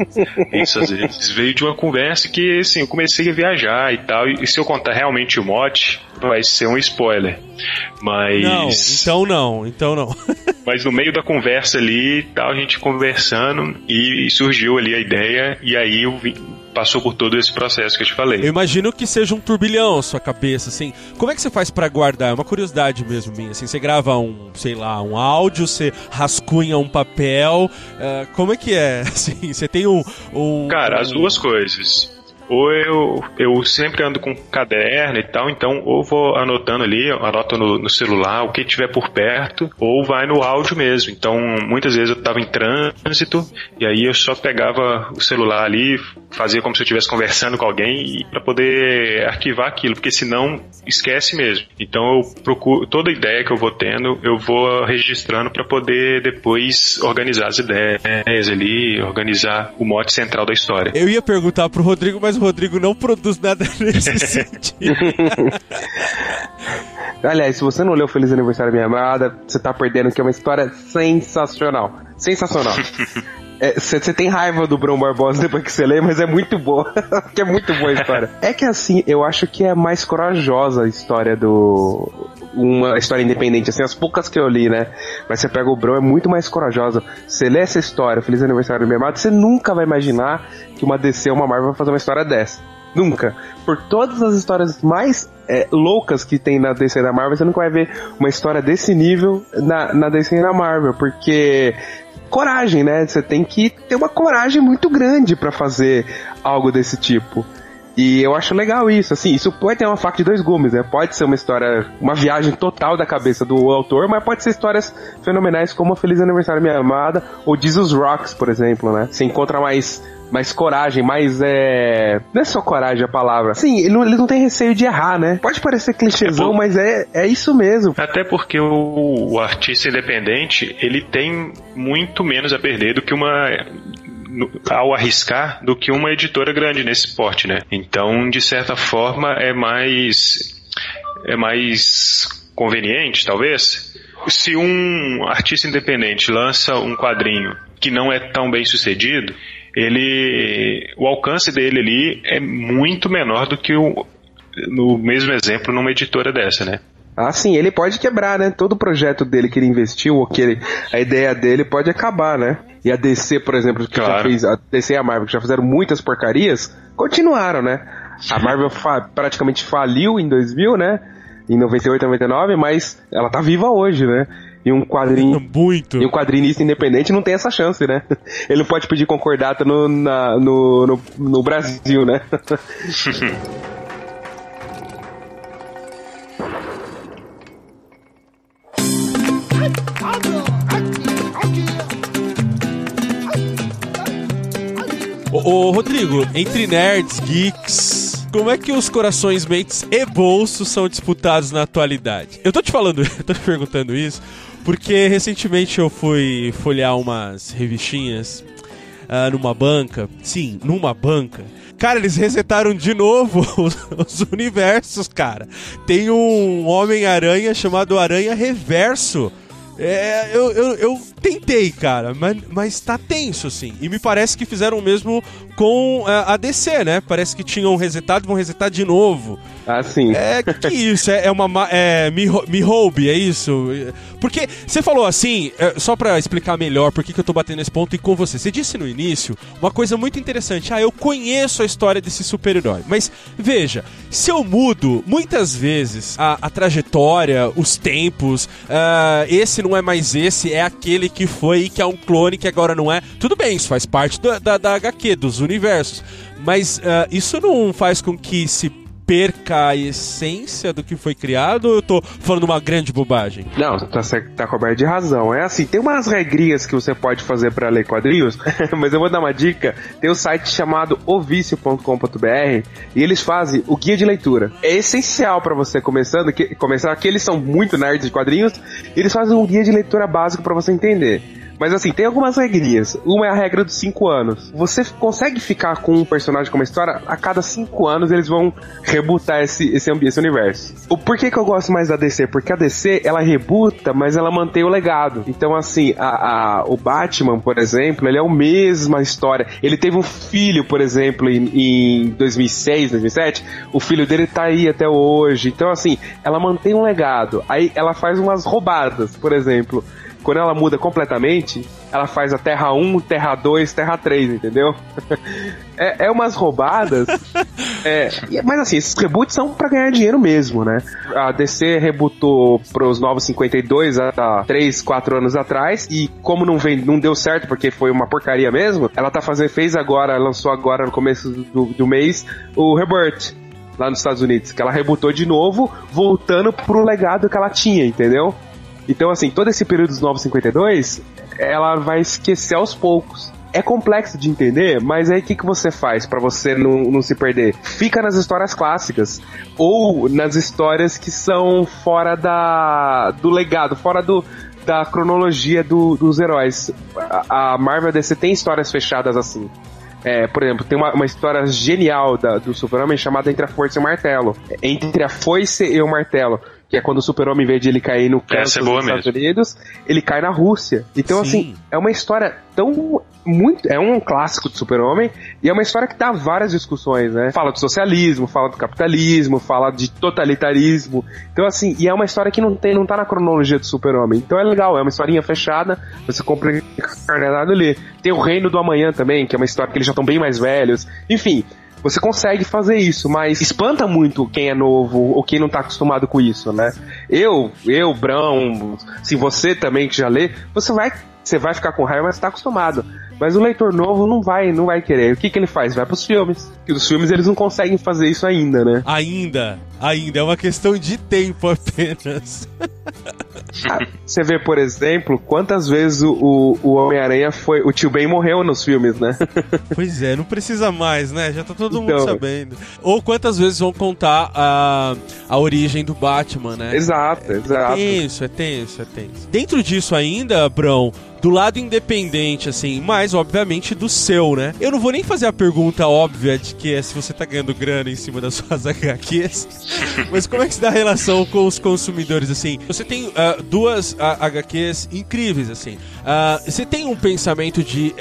isso às vezes. Veio de uma conversa que, assim, eu comecei a viajar e tal. E, e se eu contar realmente o mote, vai ser um spoiler. Mas. Não, então não, então não. mas no meio da conversa ali e tal, a gente conversando e, surgiu ali a ideia, e aí eu vim, passou por todo esse processo que eu te falei. Eu imagino que seja um turbilhão a sua cabeça, assim. Como é que você faz para guardar? É uma curiosidade mesmo minha, assim. Você grava um, sei lá, um áudio, você rascunha um papel. Uh, como é que é? Assim, você tem um, um Cara, um... as duas coisas ou eu, eu sempre ando com caderno e tal, então ou vou anotando ali, anoto no, no, celular o que tiver por perto, ou vai no áudio mesmo. Então, muitas vezes eu estava em trânsito e aí eu só pegava o celular ali, fazia como se eu estivesse conversando com alguém para poder arquivar aquilo, porque senão esquece mesmo. Então eu procuro toda ideia que eu vou tendo, eu vou registrando para poder depois organizar as ideias ali, organizar o mote central da história. Eu ia perguntar pro Rodrigo, mas o Rodrigo não produz nada nesse sentido. Aliás, se você não leu Feliz Aniversário Minha Amada, você tá perdendo que é uma história sensacional. Sensacional. Você é, tem raiva do Bruno Barbosa depois que você lê, mas é muito boa. que é muito boa a história. É que assim, eu acho que é mais corajosa a história do. Uma história independente, assim, as poucas que eu li, né? Mas você pega o Bron, é muito mais corajosa. Você lê essa história, Feliz Aniversário do meu amado, você nunca vai imaginar que uma DC ou uma Marvel vai fazer uma história dessa. Nunca. Por todas as histórias mais é, loucas que tem na DC e na Marvel, você nunca vai ver uma história desse nível na, na DC e na Marvel, porque coragem, né? Você tem que ter uma coragem muito grande para fazer algo desse tipo. E eu acho legal isso, assim, isso pode ter uma faca de dois gumes, né? Pode ser uma história, uma viagem total da cabeça do autor, mas pode ser histórias fenomenais como Feliz Aniversário Minha Amada ou Jesus Rocks, por exemplo, né? Você encontra mais mais coragem, mais é. Não é só coragem a palavra. Sim, ele não, ele não tem receio de errar, né? Pode parecer clichêzão, é por... mas é, é isso mesmo. Até porque o, o artista independente, ele tem muito menos a perder do que uma ao arriscar do que uma editora grande nesse porte, né? Então, de certa forma, é mais é mais conveniente, talvez. Se um artista independente lança um quadrinho que não é tão bem sucedido, ele o alcance dele ali é muito menor do que o no mesmo exemplo numa editora dessa, né? Ah, sim, ele pode quebrar, né? Todo o projeto dele que ele investiu, ou que ele, a ideia dele pode acabar, né? E a DC, por exemplo, que claro. já fez, a DC e a Marvel, que já fizeram muitas porcarias, continuaram, né? A Marvel fa praticamente faliu em 2000, né? Em 98, 99, mas ela tá viva hoje, né? E um quadrinho. Muito. E um quadrinista independente não tem essa chance, né? Ele não pode pedir concordata no, na, no, no, no Brasil, né? Ô, Rodrigo, entre nerds, geeks, como é que os corações, mentes e bolsos são disputados na atualidade? Eu tô te falando, eu tô te perguntando isso, porque recentemente eu fui folhear umas revistinhas uh, numa banca. Sim, numa banca. Cara, eles resetaram de novo os, os universos, cara. Tem um Homem-Aranha chamado Aranha Reverso. É, eu, eu, eu tentei, cara, mas, mas tá tenso, assim. E me parece que fizeram o mesmo com a, é, a DC, né? Parece que tinham resetado e vão resetar de novo. Ah, sim. É, que isso? É, é uma. É, me, me roube, é isso? Porque você falou assim, é, só para explicar melhor por que, que eu tô batendo nesse ponto e com você. Você disse no início uma coisa muito interessante. Ah, eu conheço a história desse super-herói. Mas veja, se eu mudo muitas vezes a, a trajetória, os tempos, uh, esse não é mais esse, é aquele que foi e que é um clone que agora não é. Tudo bem, isso faz parte da, da, da HQ, dos universos. Mas uh, isso não faz com que se perca a essência do que foi criado ou eu tô falando uma grande bobagem? Não, tá, tá coberto de razão. É assim, tem umas regrinhas que você pode fazer para ler quadrinhos, mas eu vou dar uma dica. Tem um site chamado ovicio.com.br e eles fazem o guia de leitura. É essencial para você começando, que, começar, que eles são muito nerds de quadrinhos, eles fazem um guia de leitura básico para você entender. Mas assim, tem algumas regrinhas. Uma é a regra dos 5 anos. Você consegue ficar com um personagem com uma história, a cada 5 anos eles vão rebutar esse, esse esse universo. O porquê que eu gosto mais da DC? Porque a DC, ela rebuta, mas ela mantém o legado. Então, assim, a, a, o Batman, por exemplo, ele é a mesma história. Ele teve um filho, por exemplo, em, em 2006, 2007. O filho dele tá aí até hoje. Então, assim, ela mantém um legado. Aí ela faz umas roubadas, por exemplo quando ela muda completamente, ela faz a Terra 1, Terra 2, Terra 3, entendeu? é, é umas roubadas. é, mas assim, esses reboots são para ganhar dinheiro mesmo, né? A DC rebootou pros Novos 52 há 3, 4 anos atrás, e como não, vem, não deu certo porque foi uma porcaria mesmo, ela tá fazendo, fez agora, lançou agora no começo do, do mês, o Rebirth lá nos Estados Unidos, que ela rebutou de novo, voltando pro legado que ela tinha, entendeu? Então, assim, todo esse período dos 952, ela vai esquecer aos poucos. É complexo de entender, mas aí o que, que você faz para você não, não se perder? Fica nas histórias clássicas. Ou nas histórias que são fora da, do legado, fora do, da cronologia do, dos heróis. A, a Marvel DC tem histórias fechadas assim. É, por exemplo, tem uma, uma história genial da, do Super-Homem chamada Entre a Força e o Martelo. Entre a Foice e o Martelo que é quando o super-homem, em vez de ele cair no canto é dos Estados mesmo. Unidos, ele cai na Rússia. Então, Sim. assim, é uma história tão muito. É um clássico de super-homem e é uma história que dá várias discussões, né? Fala do socialismo, fala do capitalismo, fala de totalitarismo. Então, assim, e é uma história que não, tem, não tá na cronologia do super-homem. Então é legal, é uma historinha fechada, você compra encarnado ali. Tem o Reino do Amanhã também, que é uma história que eles já estão bem mais velhos. Enfim, você consegue fazer isso, mas espanta muito quem é novo ou quem não tá acostumado com isso, né? Eu, eu, Brão, se você também que já lê, você vai, você vai ficar com raiva, mas tá acostumado. Mas o leitor novo não vai, não vai querer. O que, que ele faz? Vai pros filmes. E os filmes eles não conseguem fazer isso ainda, né? Ainda, ainda. É uma questão de tempo apenas. Você vê, por exemplo, quantas vezes o, o Homem-Aranha foi. O tio Ben morreu nos filmes, né? Pois é, não precisa mais, né? Já tá todo então, mundo sabendo. Ou quantas vezes vão contar a, a origem do Batman, né? Exato, é, exato. É tenso, é tenso, é tenso. Dentro disso ainda, Brão, do lado independente, assim, mas obviamente do seu, né? Eu não vou nem fazer a pergunta óbvia de que é se você tá ganhando grana em cima das suas HQs, mas como é que se dá a relação com os consumidores, assim? Você tem uh, duas uh, HQs incríveis, assim. Uh, você tem um pensamento de.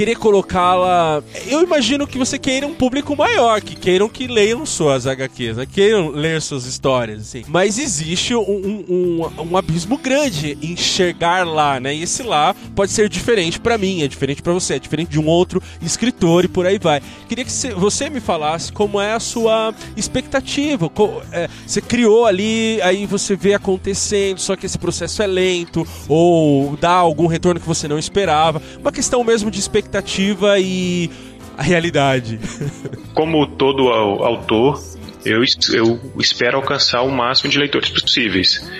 Querer colocá-la. Eu imagino que você queira um público maior, que queiram que leiam suas HQs, né? queiram ler suas histórias, assim. Mas existe um, um, um, abismo grande em enxergar lá, né? E esse lá pode ser diferente para mim, é diferente para você, é diferente de um outro escritor e por aí vai. Queria que você me falasse como é a sua expectativa. É, você criou ali, aí você vê acontecendo, só que esse processo é lento, ou dá algum retorno que você não esperava. Uma questão mesmo de expectativa expectativa e a realidade. Como todo autor, eu, eu espero alcançar o máximo de leitores possíveis.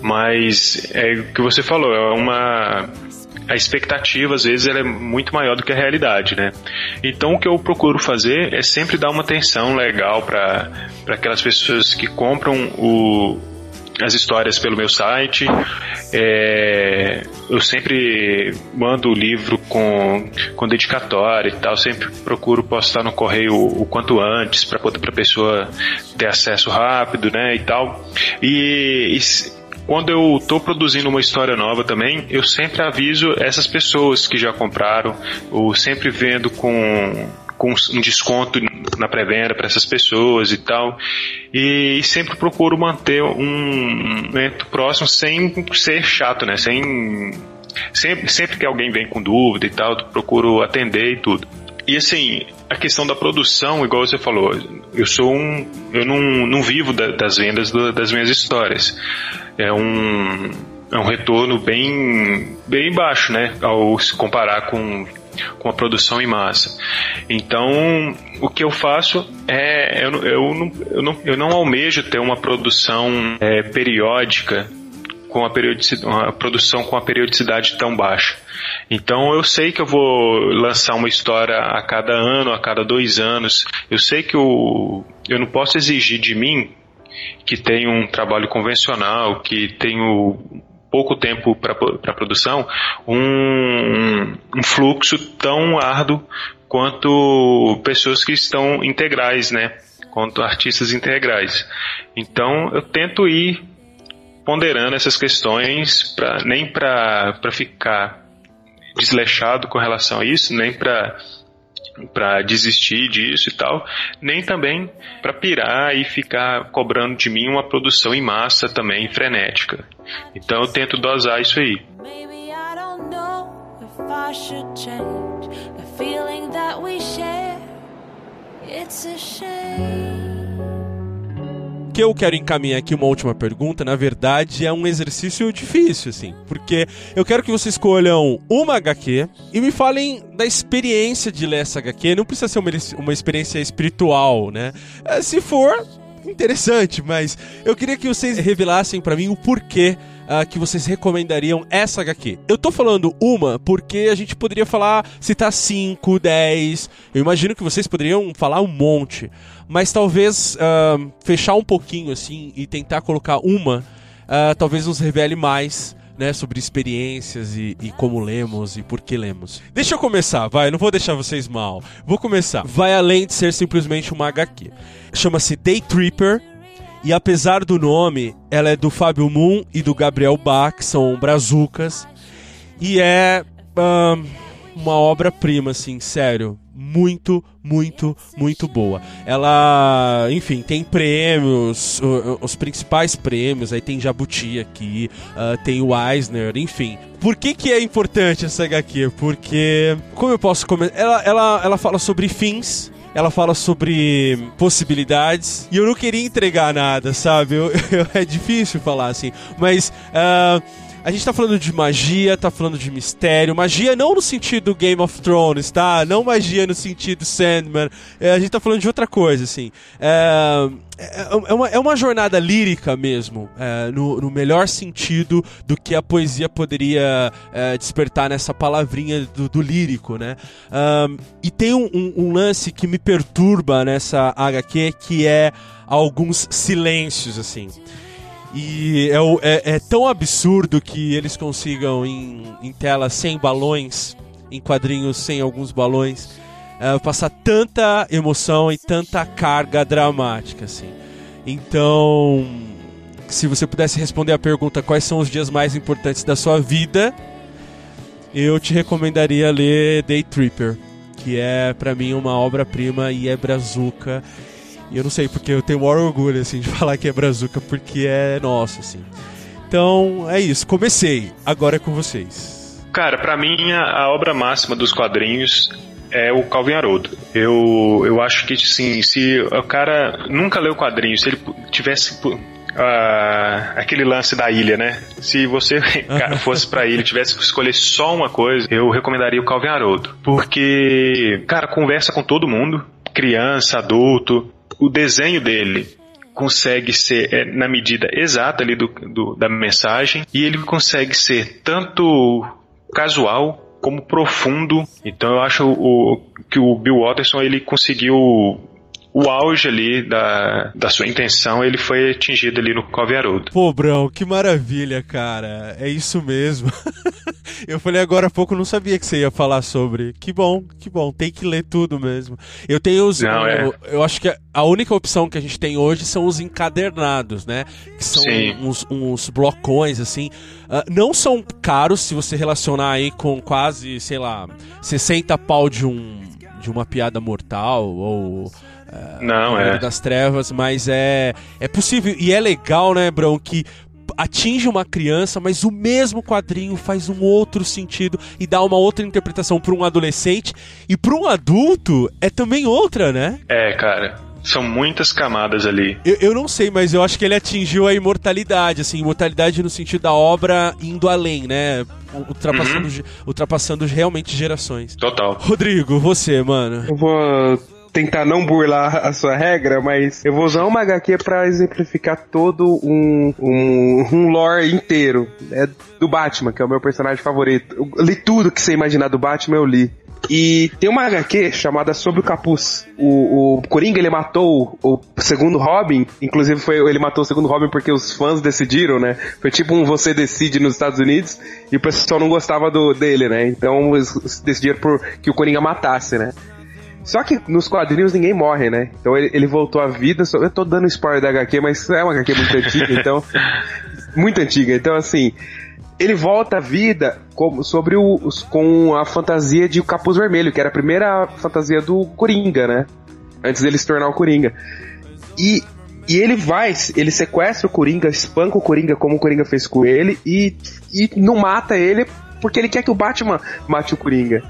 Mas é o que você falou, é uma a expectativa às vezes é muito maior do que a realidade, né? Então o que eu procuro fazer é sempre dar uma atenção legal para aquelas pessoas que compram o, as histórias pelo meu site. É, eu sempre mando o livro com, com dedicatória e tal. Sempre procuro postar no correio o, o quanto antes para poder a pessoa ter acesso rápido, né, e tal. E, e quando eu estou produzindo uma história nova também, eu sempre aviso essas pessoas que já compraram, ou sempre vendo com com um desconto na pré-venda para essas pessoas e tal. E, e, sempre procuro manter um momento próximo sem ser chato, né? Sem sempre, sempre que alguém vem com dúvida e tal, procuro atender e tudo. E assim, a questão da produção, igual você falou, eu sou um. Eu não, não vivo da, das vendas do, das minhas histórias. É um. É um retorno bem, bem baixo, né? Ao se comparar com com a produção em massa. Então, o que eu faço é, eu, eu, não, eu, não, eu não almejo ter uma produção é, periódica com a, uma produção com a periodicidade tão baixa. Então eu sei que eu vou lançar uma história a cada ano, a cada dois anos. Eu sei que eu não posso exigir de mim que tenho um trabalho convencional, que tenho pouco tempo para produção, um, um fluxo tão árduo quanto pessoas que estão integrais, né? Quanto artistas integrais. Então eu tento ir ponderando essas questões pra, nem para ficar desleixado com relação a isso, nem para para desistir disso e tal, nem também para pirar e ficar cobrando de mim uma produção em massa também frenética. Então eu tento dosar isso aí. It's a shame que eu quero encaminhar aqui uma última pergunta, na verdade, é um exercício difícil, assim. Porque eu quero que vocês escolham uma HQ e me falem da experiência de ler essa HQ. Não precisa ser uma, uma experiência espiritual, né? É, se for, interessante, mas eu queria que vocês revelassem para mim o porquê uh, que vocês recomendariam essa HQ. Eu tô falando uma porque a gente poderia falar, citar 5, 10. Eu imagino que vocês poderiam falar um monte. Mas talvez uh, fechar um pouquinho assim e tentar colocar uma, uh, talvez nos revele mais. Né, sobre experiências e, e, como lemos e por que lemos. Deixa eu começar, vai, não vou deixar vocês mal. Vou começar. Vai além de ser simplesmente uma HQ. Chama-se Day Tripper e apesar do nome, ela é do Fábio Moon e do Gabriel Bach, que são brazucas. E é uma obra-prima, assim, sério. Muito, muito, muito boa. Ela, enfim, tem prêmios, os principais prêmios. Aí tem Jabuti aqui, uh, tem o Eisner, enfim. Por que, que é importante essa HQ? Porque, como eu posso comentar? Ela, ela, ela fala sobre fins ela fala sobre possibilidades e eu não queria entregar nada, sabe? Eu, eu, é difícil falar assim, mas. Uh, a gente tá falando de magia, tá falando de mistério. Magia não no sentido Game of Thrones, tá? Não magia no sentido Sandman. É, a gente tá falando de outra coisa, assim. É, é, é uma, é uma jornada lírica mesmo, é, no, no, melhor sentido do que a poesia poderia é, despertar nessa palavrinha do, do lírico, né? Um, e tem um, um, um lance que me perturba nessa HQ que é alguns silêncios, assim. E é, é, é, tão absurdo que eles consigam em, em tela sem balões, em quadrinhos sem alguns balões, é, passar tanta emoção e tanta carga dramática, assim. Então, se você pudesse responder a pergunta quais são os dias mais importantes da sua vida, eu te recomendaria ler Day Tripper, que é para mim uma obra-prima e é brazuca e eu não sei, porque eu tenho o maior orgulho, assim, de falar que é Brazuca, porque é nosso, assim. Então, é isso. Comecei. Agora é com vocês. Cara, para mim, a, obra máxima dos quadrinhos é o Calvin Haroldo. Eu, eu acho que, sim, se o cara nunca leu quadrinhos, se ele tivesse Uh, aquele lance da ilha, né? Se você fosse pra ilha e tivesse que escolher só uma coisa, eu recomendaria o Calvin Haroldo. Porque, cara, conversa com todo mundo, criança, adulto, o desenho dele consegue ser é, na medida exata ali do, do, da mensagem e ele consegue ser tanto casual como profundo. Então eu acho o, que o Bill Watterson ele conseguiu o auge ali da, da sua intenção, ele foi atingido ali no Cove Haroldo. Pô, Brão, que maravilha, cara. É isso mesmo. eu falei agora há pouco, não sabia que você ia falar sobre. Que bom, que bom. Tem que ler tudo mesmo. Eu tenho os. Não, é. eu, eu acho que a única opção que a gente tem hoje são os encadernados, né? Que são uns, uns, blocões, assim. Uh, não são caros se você relacionar aí com quase, sei lá, 60 pau de um de uma piada mortal ou não, é. das Trevas, mas é, é possível e é legal, né, Brão, que atinge uma criança, mas o mesmo quadrinho faz um outro sentido e dá uma outra interpretação para um adolescente e para um adulto é também outra, né? É, cara. São muitas camadas ali. Eu, eu não sei, mas eu acho que ele atingiu a imortalidade, assim, imortalidade no sentido da obra indo além, né? Ultrapassando, uhum. ultrapassando realmente gerações. Total. Rodrigo, você, mano. Eu vou tentar não burlar a sua regra, mas eu vou usar uma HQ para exemplificar todo um, um, um lore inteiro. É do Batman, que é o meu personagem favorito. Eu li tudo que você imaginar do Batman, eu li. E tem uma HQ chamada Sobre o Capuz. O, o Coringa, ele matou o segundo Robin. Inclusive, foi, ele matou o segundo Robin porque os fãs decidiram, né? Foi tipo um Você Decide nos Estados Unidos. E o pessoal não gostava do, dele, né? Então, eles decidiram por, que o Coringa matasse, né? Só que nos quadrinhos ninguém morre, né? Então ele, ele voltou à vida. Eu tô dando spoiler da HQ, mas é uma HQ muito antiga, então. muito antiga. Então, assim ele volta à vida com, sobre o, com a fantasia de o Capuz Vermelho, que era a primeira fantasia do Coringa, né? Antes dele se tornar o Coringa. E, e ele vai, ele sequestra o Coringa, espanca o Coringa como o Coringa fez com ele e, e não mata ele porque ele quer que o Batman mate o Coringa.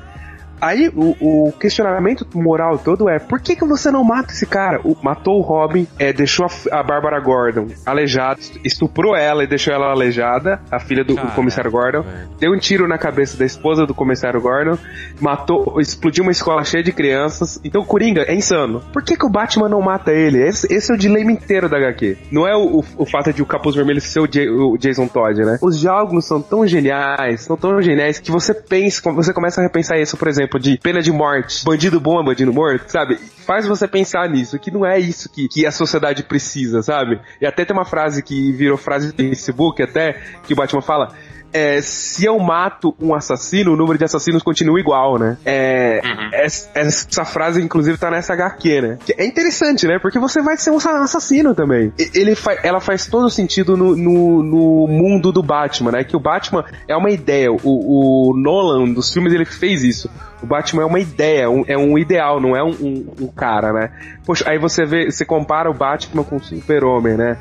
Aí o, o, questionamento moral todo é: por que, que você não mata esse cara? O, matou o Robin, é, deixou a, a Bárbara Gordon aleijada, estuprou ela e deixou ela aleijada, a filha do, comissário Gordon, deu um tiro na cabeça da esposa do comissário Gordon, matou, explodiu uma escola cheia de crianças. Então o Coringa é insano. Por que, que o Batman não mata ele? Esse, esse é o dilema inteiro da HQ. Não é o, o, o fato de o Capuz Vermelho ser o, J, o Jason Todd, né? Os diálogos são tão geniais, são tão geniais que você pensa, você começa a repensar isso, por exemplo exemplo, de pena de morte, bandido bom é bandido morto, sabe? Faz você pensar nisso, que não é isso que, que a sociedade precisa, sabe? E até tem uma frase que virou frase do Facebook, até, que o Batman fala, é, se eu mato um assassino, o número de assassinos continua igual, né? É, uhum. essa, essa, frase, inclusive, tá nessa HQ, né? Que é interessante, né? Porque você vai ser um assassino também. Ele fa ela faz todo sentido no, no, no, mundo do Batman, né? Que o Batman é uma ideia. O, o Nolan, dos filmes, ele fez isso. O Batman é uma ideia, um, é um ideal, não é um, um, um, cara, né? Poxa, aí você vê, você compara o Batman com o Super-Homem, né?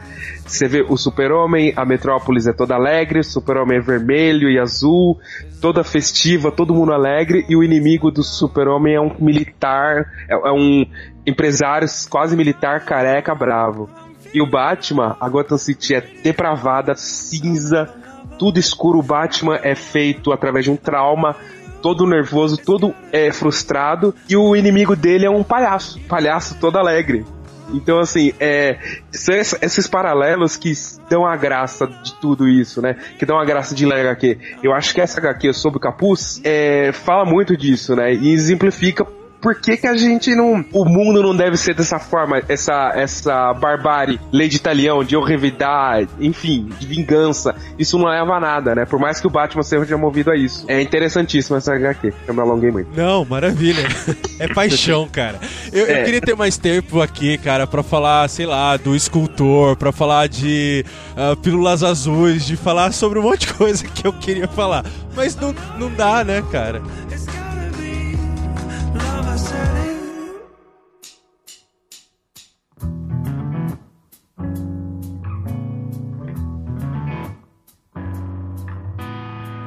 Você vê o Super-Homem, a Metrópolis é toda alegre, o Super-Homem é vermelho e azul, toda festiva, todo mundo alegre, e o inimigo do Super-Homem é um militar, é, é um empresário quase militar, careca, bravo. E o Batman, a Gotham City é depravada, cinza, tudo escuro. O Batman é feito através de um trauma todo nervoso, todo é, frustrado, e o inimigo dele é um palhaço, palhaço todo alegre. Então, assim, é, são esses paralelos que dão a graça de tudo isso, né? Que dão a graça de ler HQ. Eu acho que essa HQ sobre o capuz é, fala muito disso, né? E exemplifica por que, que a gente não. O mundo não deve ser dessa forma, essa, essa barbárie, lei de italião, de horrividade, enfim, de vingança. Isso não leva a nada, né? Por mais que o Batman seja movido a isso. É interessantíssimo essa HQ. Eu me alonguei muito. Não, maravilha. É paixão, cara. Eu, é. eu, queria ter mais tempo aqui, cara, para falar, sei lá, do escultor, para falar de uh, pílulas azuis, de falar sobre um monte de coisa que eu queria falar. Mas não, não dá, né, cara?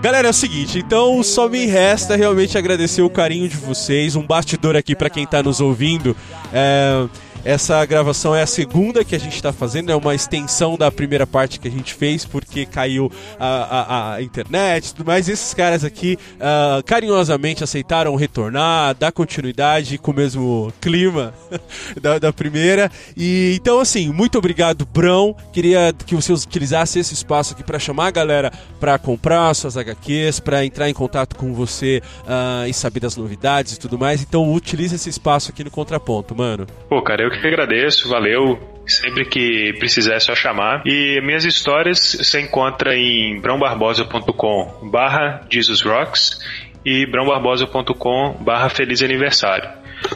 Galera, é o seguinte, então só me resta realmente agradecer o carinho de vocês. Um bastidor aqui para quem tá nos ouvindo. É, essa gravação é a segunda que a gente está fazendo, é uma extensão da primeira parte que a gente fez, porque caiu a, a, a internet e tudo mais. Esses caras aqui uh, carinhosamente aceitaram retornar, dar continuidade com o mesmo clima da, da, primeira. E então, assim, muito obrigado, Brão. Queria que você utilizasse esse espaço aqui para chamar a galera para comprar suas HQs, para entrar em contato com você uh, e saber das novidades e tudo mais. Então, utilize esse espaço aqui no Contraponto, mano. Pô, cara, eu que agradeço, valeu. Sempre que precisar é só chamar. E minhas histórias você encontra em brãobarbosa.com barra Rocks e brãobarbosa.com barra Feliz Aniversário.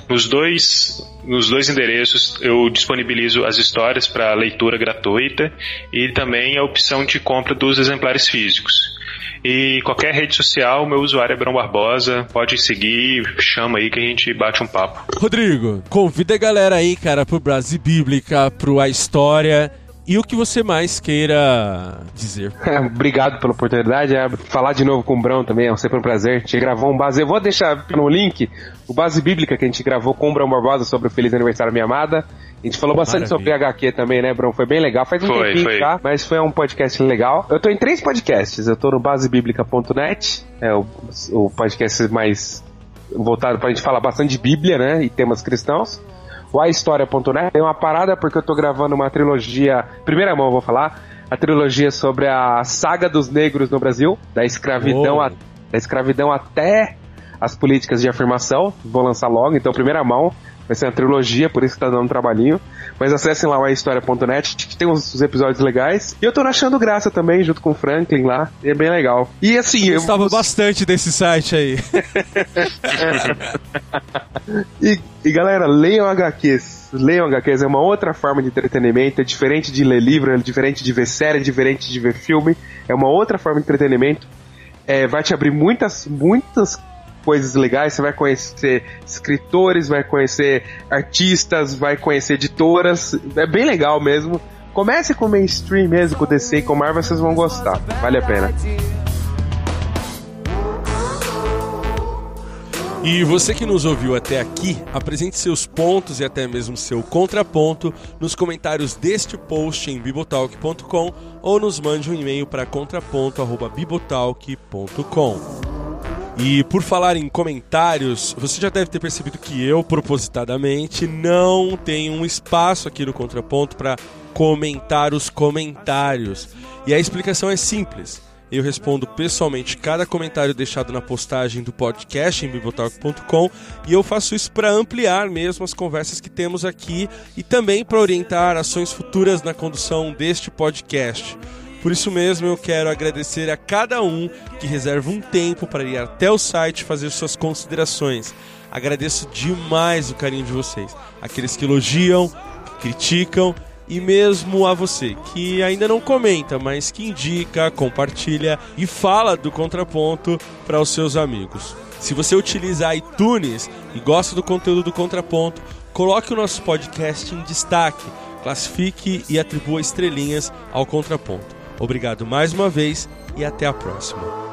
Nos dois, nos dois endereços eu disponibilizo as histórias para leitura gratuita e também a opção de compra dos exemplares físicos. E qualquer rede social, meu usuário é Brão Barbosa. Pode seguir, chama aí que a gente bate um papo. Rodrigo, convida a galera aí, cara, pro Brasil Bíblica, pro A História. E o que você mais queira dizer? Obrigado pela oportunidade. É, falar de novo com o Brão também é sempre um prazer. A gente gravou um base. Eu vou deixar no link o base bíblica que a gente gravou com o Brão Barbosa sobre o Feliz Aniversário Minha Amada. A gente falou bastante Maravilha. sobre HQ também, né, Bruno? Foi bem legal. Faz um foi, tempinho foi. já, mas foi um podcast legal. Eu tô em três podcasts. Eu tô no basebiblica.net, é o, o podcast mais voltado pra gente falar bastante de Bíblia, né? E temas cristãos. O ahistoria.net tem uma parada porque eu tô gravando uma trilogia, primeira mão eu vou falar, a trilogia sobre a saga dos negros no Brasil, da escravidão, Oh. a- da escravidão até as políticas de afirmação. Vou lançar logo, então primeira mão. Vai ser uma trilogia, por isso que tá dando um trabalhinho. Mas acessem lá o ahistoria.net, que tem uns, episódios legais. E eu tô achando graça também, junto com o Franklin lá. E é bem legal. E assim, eu Gostava bastante desse site aí. E, e, galera, leiam HQs. Leiam HQs, é uma outra forma de entretenimento, é diferente de ler livro, é diferente de ver série, é diferente de ver filme, é uma outra forma de entretenimento. É, vai te abrir muitas, muitas coisas legais, você vai conhecer escritores, vai conhecer artistas, vai conhecer editoras, é bem legal mesmo. Comece com o mainstream mesmo, com o DC e com o Marvel, vocês vão gostar, vale a pena. E você que nos ouviu até aqui, apresente seus pontos e até mesmo seu contraponto nos comentários deste post em bibotalk.com ou nos mande um e-mail para contraponto@bibotalk.com. E por falar em comentários, você já deve ter percebido que eu, propositadamente, não tenho um espaço aqui no Contraponto para comentar os comentários. E a explicação é simples. Eu respondo pessoalmente cada comentário deixado na postagem do podcast em bibotalk.com e eu faço isso para ampliar mesmo as conversas que temos aqui e também para orientar ações futuras na condução deste podcast. Por isso mesmo eu quero agradecer a cada um que reserva um tempo para ir até o site fazer suas considerações. Agradeço demais o carinho de vocês. Aqueles que elogiam, criticam e mesmo a você que ainda não comenta, mas que indica, compartilha e fala do contraponto para os seus amigos. Se você utiliza iTunes e gosta do conteúdo do Contraponto, coloque o nosso podcast em destaque, classifique e atribua estrelinhas ao Contraponto. Obrigado mais uma vez e até a próxima.